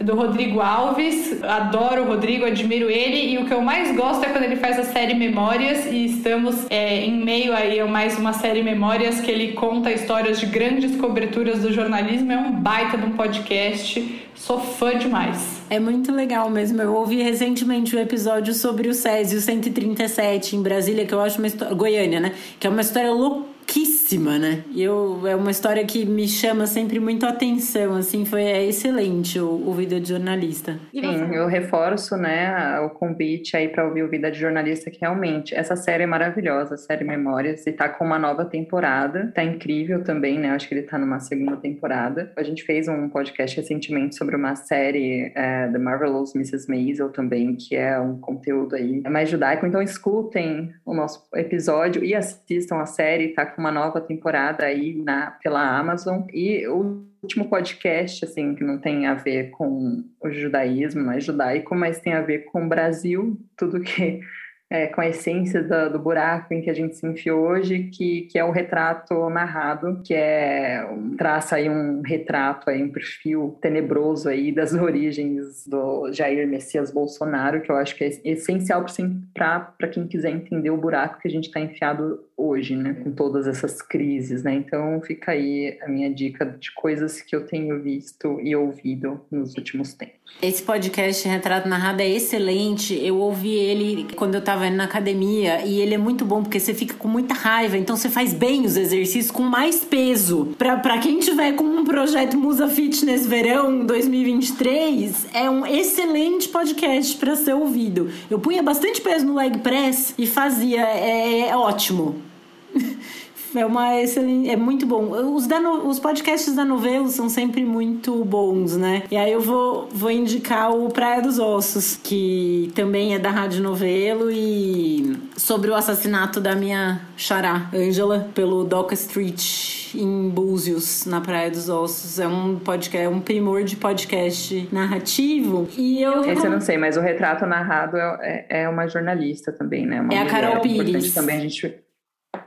do Rodrigo Alves. Adoro o Rodrigo, admiro ele. E o que eu mais gosto é quando ele faz a série Memórias. E estamos é, em meio aí a mais uma série Memórias que ele conta histórias de grandes coberturas do jornalismo. É um baita de um podcast. Sou fã demais. É muito legal mesmo. Eu ouvi recentemente um episódio sobre o Césio 137 em Brasília, que eu acho uma história. Goiânia, né? Que é uma história louca riquíssima, né? E eu, é uma história que me chama sempre muito a atenção, assim, foi é excelente o, o Vida de Jornalista. Sim, eu reforço, né, o convite aí para ouvir o Vida de Jornalista, que realmente, essa série é maravilhosa, a série Memórias, e tá com uma nova temporada, tá incrível também, né, acho que ele tá numa segunda temporada. A gente fez um podcast recentemente sobre uma série, é, The Marvelous Mrs. Maisel também, que é um conteúdo aí mais judaico, então escutem o nosso episódio e assistam a série, tá com uma nova temporada aí na, pela Amazon. E o último podcast, assim, que não tem a ver com o judaísmo, mais judaico, mas tem a ver com o Brasil, tudo que é, com a essência do, buraco em que a gente se enfiou hoje, que, que é o retrato narrado, que é traça aí um retrato aí, um perfil tenebroso aí das origens do Jair Messias Bolsonaro, que eu acho que é essencial para quem quiser entender o buraco que a gente está enfiado hoje, né, com todas essas crises, né? Então fica aí a minha dica de coisas que eu tenho visto e ouvido nos últimos tempos. Esse podcast Retrato Narrado é excelente. Eu ouvi ele quando eu estava na academia e ele é muito bom porque você fica com muita raiva, então você faz bem os exercícios com mais peso. Para quem tiver com um projeto Musa Fitness Verão 2023, é um excelente podcast para ser ouvido. Eu punha bastante peso no leg press e fazia, é, é ótimo. É uma excelente, é muito bom. Os, da, os podcasts da Novelo são sempre muito bons, né? E aí eu vou, vou indicar o Praia dos Ossos, que também é da Rádio Novelo e sobre o assassinato da minha xará, Angela, pelo Doca Street em Búzios, na Praia dos Ossos. É um podcast, é um primor de podcast narrativo. E eu. Esse eu não sei, mas o retrato narrado é, é, é uma jornalista também, né? Uma é a Carol Pires. Também a gente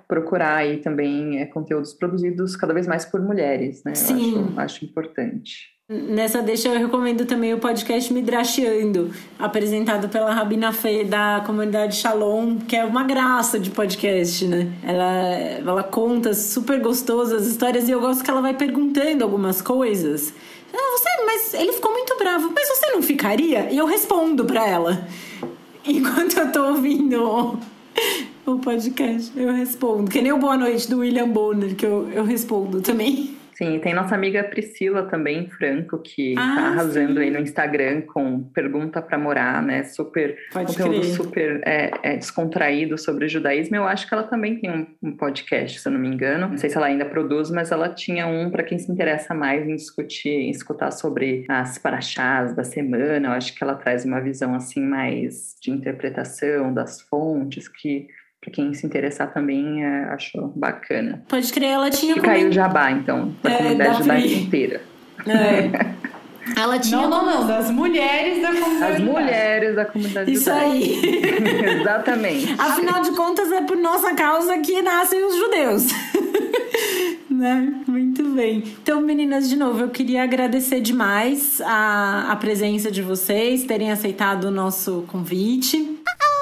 procurar aí também é, conteúdos produzidos cada vez mais por mulheres, né? Sim. Eu acho, acho importante. Nessa deixa eu recomendo também o podcast Midrashiando, apresentado pela Rabina Fê da comunidade Shalom, que é uma graça de podcast, né? Ela, ela conta super gostosas histórias e eu gosto que ela vai perguntando algumas coisas. Ah, você, mas ele ficou muito bravo, mas você não ficaria? E eu respondo para ela. Enquanto eu tô ouvindo o podcast. Eu respondo. Que nem o Boa Noite do William Bonner, que eu, eu respondo também. Sim, tem nossa amiga Priscila também, Franco, que ah, tá arrasando sim. aí no Instagram com pergunta para morar, né? Super Pode conteúdo crer. super é, é, descontraído sobre judaísmo. Eu acho que ela também tem um, um, podcast, se eu não me engano. Não sei se ela ainda produz, mas ela tinha um para quem se interessa mais em discutir, em escutar sobre as paraxás da semana. Eu acho que ela traz uma visão assim mais de interpretação das fontes que para quem se interessar também, é, acho bacana. Pode crer, ela tinha. Fica aí o jabá, então, da é, comunidade judaica inteira. É. Ela tinha. Não, não, não, das mulheres da comunidade. As mulheres da comunidade Isso aí. Exatamente. Afinal de contas, é por nossa causa que nascem os judeus. né? Muito bem. Então, meninas, de novo, eu queria agradecer demais a, a presença de vocês, terem aceitado o nosso convite.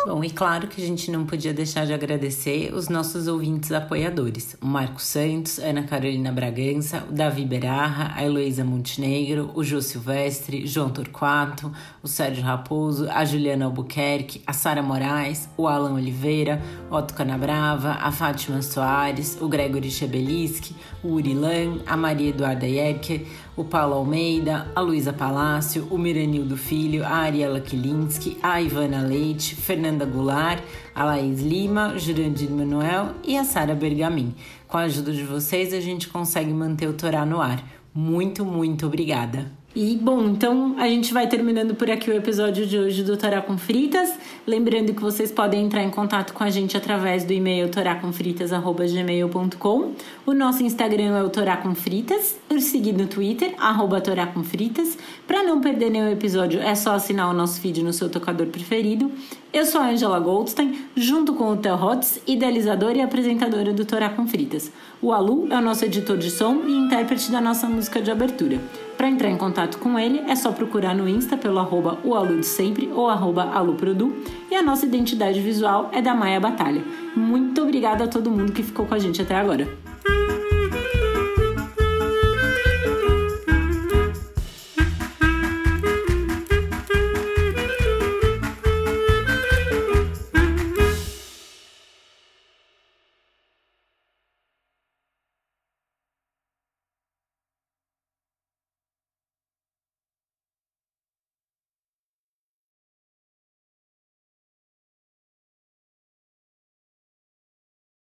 Bom, e claro que a gente não podia deixar de agradecer os nossos ouvintes apoiadores: o Marco Santos, Ana Carolina Bragança, o Davi Berarra, a Heloísa Montenegro, o Jô Silvestre, João Torquato, o Sérgio Raposo, a Juliana Albuquerque, a Sara Moraes, o Alan Oliveira, Otto Canabrava, a Fátima Soares, o Gregory Chebeliski, o Urilan, a Maria Eduarda Yerke, o Paulo Almeida, a Luísa Palácio, o Miranildo Filho, a Ariela Kilinski, a Ivana Leite, Fernanda Goulart, a Laís Lima, Jurandir Manuel e a Sara Bergamin. Com a ajuda de vocês, a gente consegue manter o Torá no ar. Muito, muito obrigada! E bom, então a gente vai terminando por aqui o episódio de hoje do Torá com Fritas. Lembrando que vocês podem entrar em contato com a gente através do e-mail toraconfritas.gmail.com. O nosso Instagram é o Torá com Fritas. Por seguir no Twitter, arroba Torá com Fritas. Para não perder nenhum episódio, é só assinar o nosso feed no seu tocador preferido. Eu sou a Angela Goldstein, junto com o Theo Hotz, idealizadora e apresentadora do Torá com Fritas. O Alu é o nosso editor de som e intérprete da nossa música de abertura. Para entrar em contato com ele, é só procurar no Insta pelo arroba sempre ou arroba aluprodu e a nossa identidade visual é da Maia Batalha. Muito obrigada a todo mundo que ficou com a gente até agora.